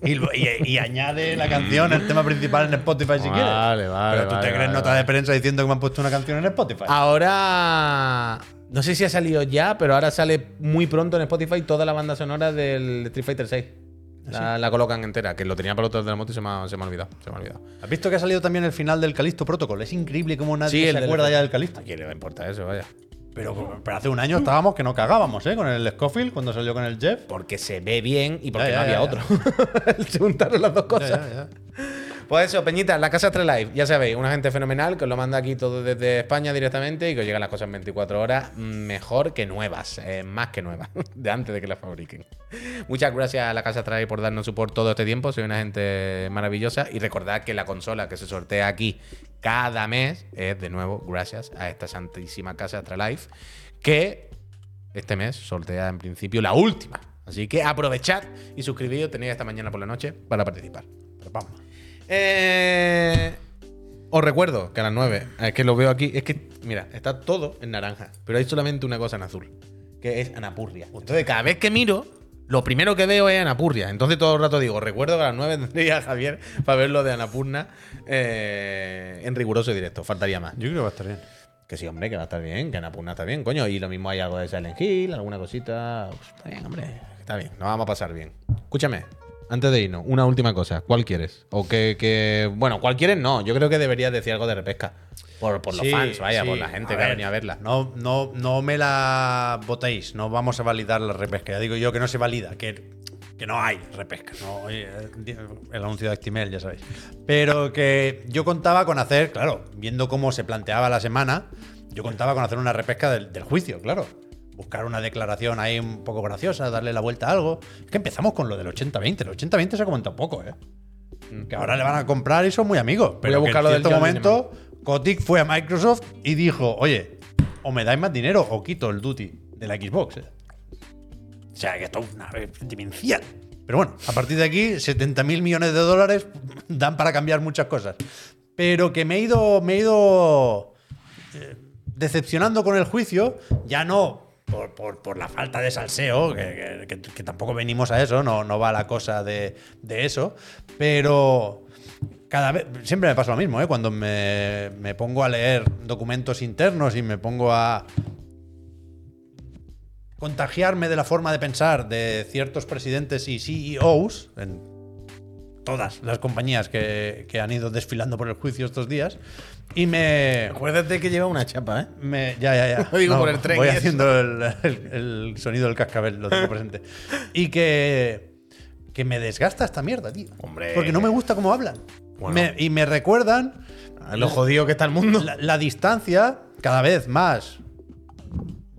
Y, lo- y- y añade la canción, el tema principal en Spotify si quieres. Vale, vale, Pero tú vale, te crees vale, nota vale. de prensa diciendo que me han puesto una canción en Spotify. Ahora. No sé si ha salido ya, pero ahora sale muy pronto en Spotify toda la banda sonora del Street Fighter 6. La, la colocan entera, que lo tenía para otros de la moto y se me, ha, se me ha olvidado. Se me ha olvidado. ¿Has visto que ha salido también el final del Calisto Protocol? Es increíble cómo nadie Sí, se del- acuerda ya del Calisto. ¿A quién le va a importar eso? Vaya. Pero, pero hace un año estábamos que no cagábamos, ¿eh? Con el Scofield cuando salió con el Jeff. Porque se ve bien y porque Ya, no había ya, otro. *laughs* se juntaron las dos cosas. Pues eso, Peñita, la casa Live, ya sabéis, una gente fenomenal que os lo manda aquí todo desde España directamente y que os llegan las cosas en 24 horas mejor que nuevas, eh, más que nuevas, *laughs* de antes de que las fabriquen. Muchas gracias a la casa Live por darnos support todo este tiempo, soy una gente maravillosa y recordad que la consola que se sortea aquí cada mes es de nuevo gracias a esta santísima casa Life que este mes sortea en principio la última. Así que aprovechad y suscribíos, tenéis esta mañana por la noche para participar. Pero vamos. Eh, os recuerdo que a las 9, es que lo veo aquí, es que, mira, está todo en naranja, pero hay solamente una cosa en azul, que es Anapurria. Entonces, cada vez que miro, lo primero que veo es Anapurria. Entonces, todo el rato digo, recuerdo que a las 9 *laughs* tendría a Javier para ver lo de Anapurna eh, en riguroso directo, faltaría más. Yo creo que va a estar bien. Que sí, hombre, que va a estar bien, que Anapurna está bien, coño. Y lo mismo hay algo de Silent Hill, alguna cosita. Uf, está bien, hombre, está bien, nos vamos a pasar bien. Escúchame, antes de irnos, una última cosa. ¿Cuál quieres? O que, que- bueno, ¿cuál quieres? No, yo creo que deberías decir algo de repesca. Por, por los Sí, fans, vaya, sí. por la gente A que ha ver, venido a verla. No, no, no me la votéis, no vamos a validar la repesca. Ya digo yo que no se valida, que, que no hay repesca. No, Oye, el anuncio de Actimel, ya sabéis. Pero que yo contaba con hacer, claro, viendo cómo se planteaba la semana, yo contaba con hacer una repesca del, del juicio, claro. Buscar una declaración ahí un poco graciosa, darle la vuelta a algo. Es que empezamos con lo del 80-20. El 80-20 se ha comentado poco, ¿eh? que ahora le van a comprar y son muy amigos. Pero que buscar lo en cierto momento, Kotick fue a Microsoft y dijo, oye, o me dais más dinero o quito el duty de la Xbox. eh". O sea, que esto es una demencial. Pero bueno, a partir de aquí, 70 mil millones de dólares dan para cambiar muchas cosas. Pero que me he ido, me he ido eh, decepcionando con el juicio, ya no por, por- la falta de salseo, que, tampoco venimos a eso, no, no va la cosa de, de eso, pero cada vez, siempre me pasa lo mismo, ¿eh? cuando me, me pongo a leer documentos internos y me pongo a contagiarme de la forma de pensar de ciertos presidentes y CEOs todas las compañías que, que han ido desfilando por el juicio estos días y me, Acuérdate que lleva una chapa, ¿eh? me- ya, ya, ya. *laughs* Lo digo por el tren Voy haciendo el, el- el sonido del cascabel, lo tengo presente. Y que, que me desgasta esta mierda, tío. Hombre. Porque no me gusta cómo hablan. Bueno. Me- y me recuerdan A Lo jodido que está el mundo. la, la distancia cada vez más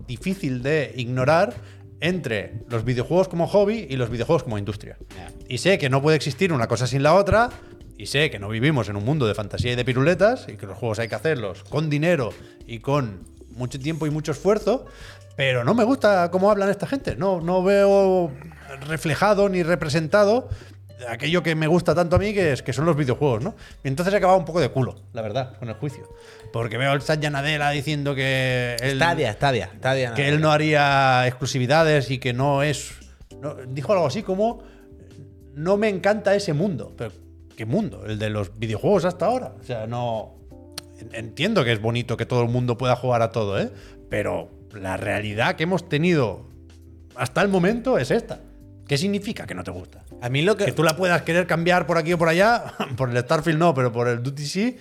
difícil de ignorar entre los videojuegos como hobby y los videojuegos como industria. Y sé que no puede existir una cosa sin la otra. Y sé que no vivimos en un mundo de fantasía y de piruletas y que los juegos hay que hacerlos con dinero y con mucho tiempo y mucho esfuerzo. Pero no me gusta cómo hablan esta gente. No, no veo reflejado ni representado aquello que me gusta tanto a mí, que, es, que son los videojuegos, ¿no? Y entonces he acabado un poco de culo, la verdad, con el juicio. Porque veo al Satya Nadella diciendo que él, Stadia, Stadia, Stadia. que él no haría exclusividades y que no es... no- dijo algo así como, no me encanta ese mundo. Pero, ¿qué mundo? El de los videojuegos hasta ahora. O sea, no... en- Entiendo que es bonito que todo el mundo pueda jugar a todo, ¿eh? Pero la realidad que hemos tenido hasta el momento es esta. ¿Qué significa que no te gusta? A mí lo que. Que tú la puedas querer cambiar por aquí o por allá, *laughs* por el Starfield no, pero por el Duty sí,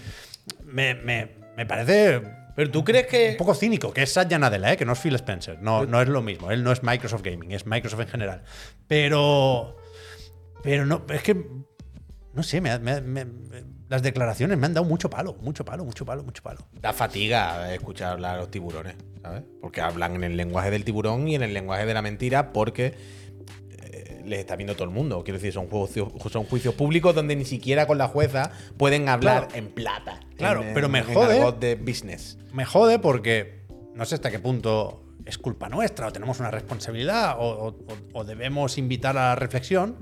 me, me- me parece Pero tú crees un que. poco cínico, que es Satya Nadella, ¿eh? que no es Phil Spencer, no, no es lo mismo, él no es Microsoft Gaming, es Microsoft en general. Pero, pero no, es que, no sé, me- me- me- las declaraciones me han dado mucho palo, mucho palo, mucho palo, mucho palo. Da fatiga escuchar hablar a los tiburones, ¿sabes? Porque hablan en el lenguaje del tiburón y en el lenguaje de la mentira porque les está viendo todo el mundo. Quiero decir, son juicios, son juicios públicos donde ni siquiera con la jueza pueden hablar Claro. en plata. Claro, en- pero me en jode. de business. me jode porque no sé hasta qué punto es culpa nuestra o tenemos una responsabilidad o, o- o debemos invitar a la reflexión,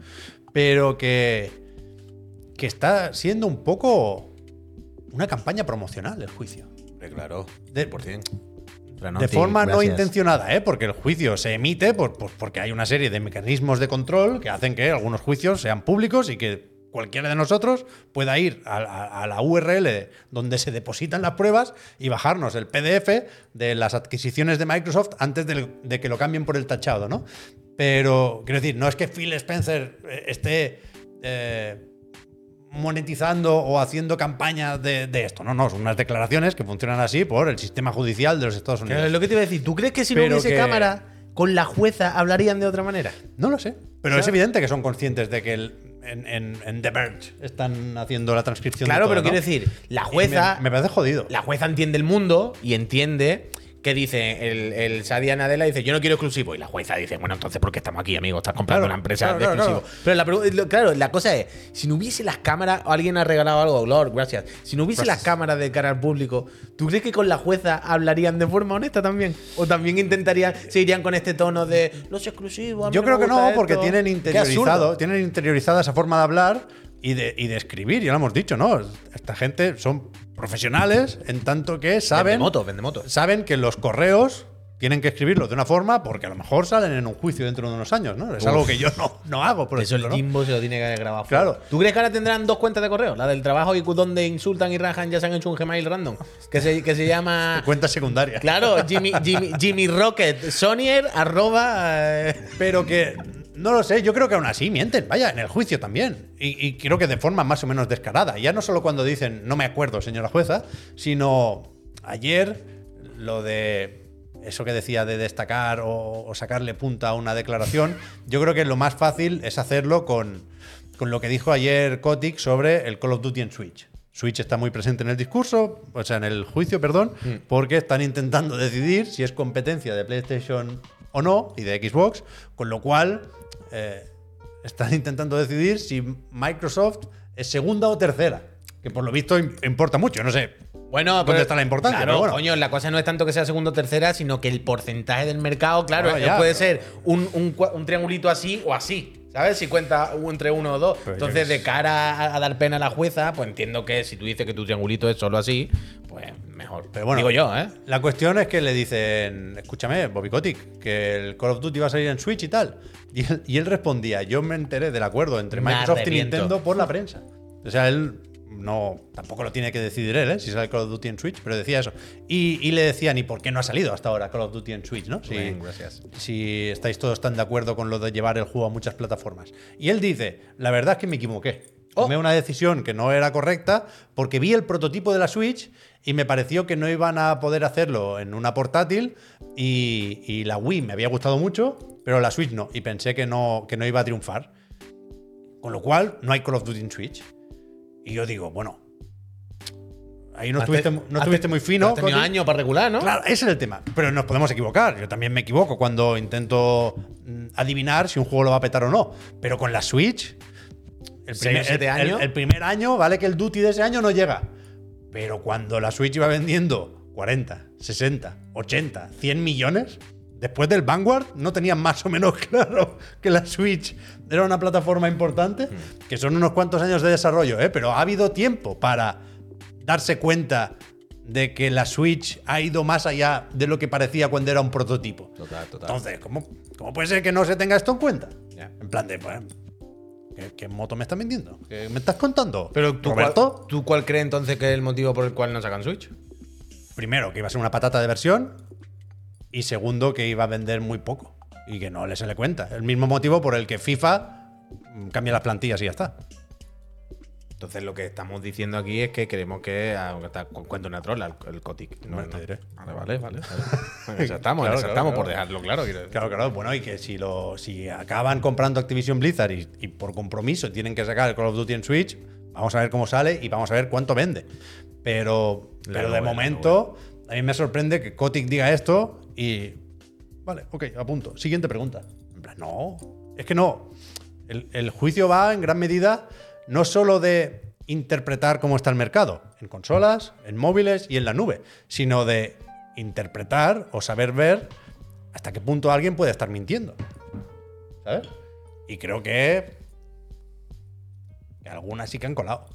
pero que, que está siendo un poco una campaña promocional el juicio. Claro, De- 100%. De forma no intencionada, ¿eh? porque el juicio se emite por, por- porque hay una serie de mecanismos de control que hacen que algunos juicios sean públicos y que cualquiera de nosotros pueda ir a, a- a la URL donde se depositan las pruebas y bajarnos el PDF de las adquisiciones de Microsoft antes de que lo cambien por el tachado, ¿no? Pero, quiero decir, no es que Phil Spencer eh, esté eh, monetizando o haciendo campañas de, de esto. No, no, son unas declaraciones que funcionan así por el sistema judicial de los Estados Unidos. Claro, es lo que te iba a decir. ¿Tú crees que si no hubiese que- cámara, con la jueza hablarían de otra manera? No lo sé. Pero es evidente que son conscientes de que el- en, en- en The Verge están haciendo la transcripción. de Claro, todo, pero ¿no? quiero decir, la jueza. Me, me parece jodido. La jueza entiende el mundo y entiende que dice el, el Sadia Nadella dice yo no quiero exclusivo y la jueza dice bueno entonces ¿por qué estamos aquí amigo? Estás comprando Claro, una empresa claro, de claro, exclusivo. Pero la, claro, la cosa es si no hubiese las cámaras alguien ha regalado algo Lord gracias si no hubiese las cámaras de cara al público ¿tú crees que con la jueza hablarían de forma honesta también? o también intentarían se irían con este tono de los exclusivos Yo creo que no, porque esto"? tienen interiorizado, tienen interiorizada esa forma de hablar y de, y de escribir, ya lo hemos dicho, ¿no? Esta gente son profesionales en tanto que saben, Vende motos, vende motos. saben que los correos tienen que escribirlos de una forma porque a lo mejor salen en un juicio dentro de unos años, ¿no? Es Uf. algo que yo no, no hago, por Eso el ejemplo, ¿no? Se lo tiene que grabado. Claro. fuera. ¿Tú crees que ahora tendrán dos cuentas de correo? La del trabajo y donde insultan y rajan ya se han hecho un Gmail random. Que se, que se llama. *laughs* Cuenta secundaria. Claro, Jimmy, Jimmy, Jimmy Rocket, Sonier, arroba. eh, Pero que no lo sé, yo creo que aún así mienten, vaya, en el juicio también. Y, y creo que de forma más o menos descarada. Ya no solo cuando dicen, no me acuerdo, señora jueza, sino ayer lo de eso que decía de destacar o, o sacarle punta a una declaración. Yo creo que lo más fácil es hacerlo con, con lo que dijo ayer Kotick sobre el Call of Duty en Switch. Switch está muy presente en el discurso, o sea, en el juicio, perdón, porque están intentando *laughs* decidir si es competencia de PlayStation o no y de Xbox, con lo cual eh, están *laughs* intentando decidir si Microsoft es segunda o tercera. Que por lo visto im- importa mucho. No sé. Bueno, ¿Dónde pero- está la importancia? Claro, Pero bueno. coño, la cosa no es tanto que sea segundo o tercera, sino que el porcentaje del mercado, claro, ya, puede pero- ser un, un triangulito así o así. ¿Sabes? Si cuenta entre uno o dos. Entonces, de cara a, a dar pena a la jueza, pues entiendo que si tú dices que tu triangulito es solo así, pues mejor. Pero bueno, Digo yo, ¿eh? La cuestión es que le dicen, escúchame, Bobby Kotick, que el Call of Duty va a salir en Switch y tal. Y él, y él respondía, yo me enteré del acuerdo entre Microsoft y. Nintendo por la prensa. O sea, él no, tampoco lo tiene que decidir él, ¿eh? si sale Call of Duty en Switch, pero decía eso. Y, y le decían, ¿y por qué no ha salido hasta ahora Call of Duty en Switch? ¿no? Si, Bien, gracias. si estáis todos tan de acuerdo con lo de llevar el juego a muchas plataformas. Y él dice, la verdad es que me equivoqué. Oh. Tomé una decisión que no era correcta porque vi el prototipo de la Switch y me pareció que no iban a poder hacerlo en una portátil y, y la Wii me había gustado mucho, pero la Switch no. Y pensé que no, que no iba a triunfar. Con lo cual, no hay Call of Duty en Switch. Y yo digo, bueno, ahí no estuviste, no muy fino. Has tenido años para regular, ¿no? Claro, ese es el tema. Pero nos podemos equivocar. Yo también me equivoco cuando intento mm, adivinar si un juego lo va a petar o no. Pero con la Switch, el primer, el primer año, vale que el Duty de ese año no llega. Pero cuando la Switch iba vendiendo 40, 60, 80, 100 millones, después del Vanguard no tenían más o menos *laughs* claro que la Switch era una plataforma importante, que son unos cuantos años de desarrollo, ¿eh? pero ha habido tiempo para darse cuenta de que la Switch ha ido más allá de lo que parecía cuando era un prototipo. Total, total. Entonces, ¿cómo, cómo puede ser que no se tenga esto en cuenta? En plan de, pues, ¿qué, qué moto me estás vendiendo? ¿Qué me estás contando? Pero tú, Roberto, cuál, ¿tú cuál crees entonces que es el motivo por el cual no sacan Switch? primero, que iba a ser una patata de versión. Y segundo, que iba a vender muy poco. Y que no le se le cuenta. El mismo motivo por el que FIFA cambia las plantillas y ya está. Entonces lo que estamos diciendo aquí es que queremos que ah, que está- cu- cuente una trola el, el Kotick. No, Bueno, te no. diré. Vale, vale, vale. vale. *laughs* Eso estamos, Claro, estamos, por dejarlo claro. Claro, claro. Bueno, y que si, lo, si acaban comprando Activision Blizzard y, y por compromiso tienen que sacar el Call of Duty en Switch, vamos a ver cómo sale y vamos a ver cuánto vende. Pero, pero de momento, a mí me sorprende que Kotick diga esto y. Vale, ok, apunto. Siguiente pregunta. En plan, no, es que no. El, el juicio va en gran medida no solo de interpretar cómo está el mercado, en consolas, en móviles y en la nube, sino de interpretar o saber ver hasta qué punto alguien puede estar mintiendo. ¿Sabes? Y creo que, que algunas sí que han colado.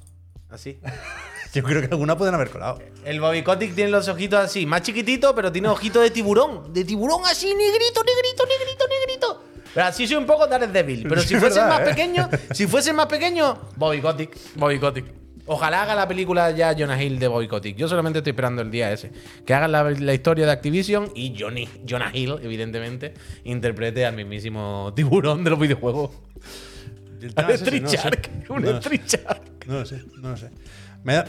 Así. *laughs* *laughs* Yo creo que algunas pueden haber colado. El Bobby Kotick tiene los ojitos así, más chiquititos, pero tiene ojitos de tiburón. De tiburón así, negrito, negrito, negrito, negrito. Pero así soy un poco Daredevil. Pero si es fuese más ¿eh? pequeño, si fuese más pequeño, Bobby Kotick. Bobby Kotick. Ojalá haga la película ya Jonah Hill de Bobby Kotick. Yo solamente estoy esperando el día ese. Que hagan la, la historia de Activision y Johnny, Jonah Hill, evidentemente, interprete al mismísimo tiburón de los videojuegos. Street no. Un No. No lo sé, no lo sé. Me da-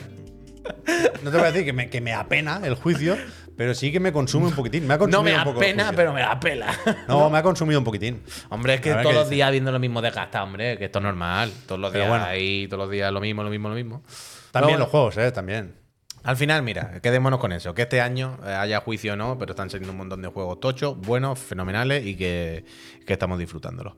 no te voy a decir que me, que me apena el juicio, pero sí que me consume un poquitín. Me ha consumido No me un da poco el pena, juicio. pero me da pela. No, me ha consumido un poquitín. Hombre, es que todos los días viendo lo mismo desgastado, hombre, que esto es normal. Todos los Pero días bueno. ahí, todos los días lo mismo, lo mismo, lo mismo. También los juegos, ¿eh? También. Al final, mira, quedémonos con eso. Que este año eh, haya juicio o no, pero están saliendo un montón de juegos tochos, buenos, fenomenales y que, que estamos disfrutándolos.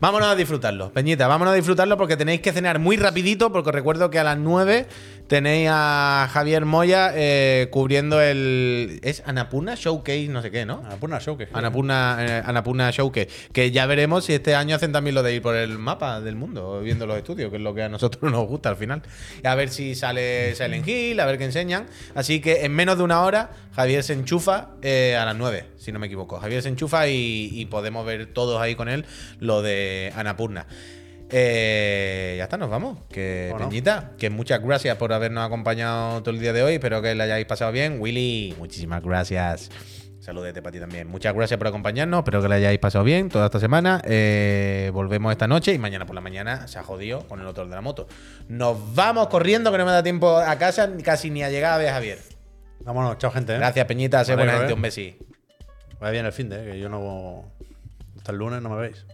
Vámonos a disfrutarlo. Peñita, vámonos a disfrutarlo porque tenéis que cenar muy rapidito porque os recuerdo que a las 9 tenéis a Javier Moya eh, cubriendo el... Es Anapurna Showcase, no sé qué, ¿no? Anapurna Show, que Anapurna, eh, Anapurna Showcase. Que ya veremos si este año hacen también lo de ir por el mapa del mundo, viendo los estudios, que es lo que a nosotros *laughs* nos gusta al final. A ver si sale Silent Hill, a ver qué enseñan. Así que en menos de una hora, Javier se enchufa eh, a las 9, si no me equivoco. Javier se enchufa y, y podemos ver todos ahí con él lo de Anapurna. Eh, ya está, nos vamos. Que Bueno. Peñita, que muchas gracias por habernos acompañado todo el día de hoy. Espero que le hayáis pasado bien. Willy, muchísimas gracias. Saludete para ti también. Muchas gracias por acompañarnos. Espero que le hayáis pasado bien toda esta semana. Eh, volvemos esta noche y mañana por la mañana se ha jodido con el otro de la moto. Nos vamos corriendo, que no me da tiempo a casa casi ni a llegar a ver a Javier. Vámonos, chao, gente. ¿eh? Gracias, Peñita. Sé buena gente. Un besi. Vaya bien el fin de, ¿eh? que yo no. Hasta el lunes no me veis.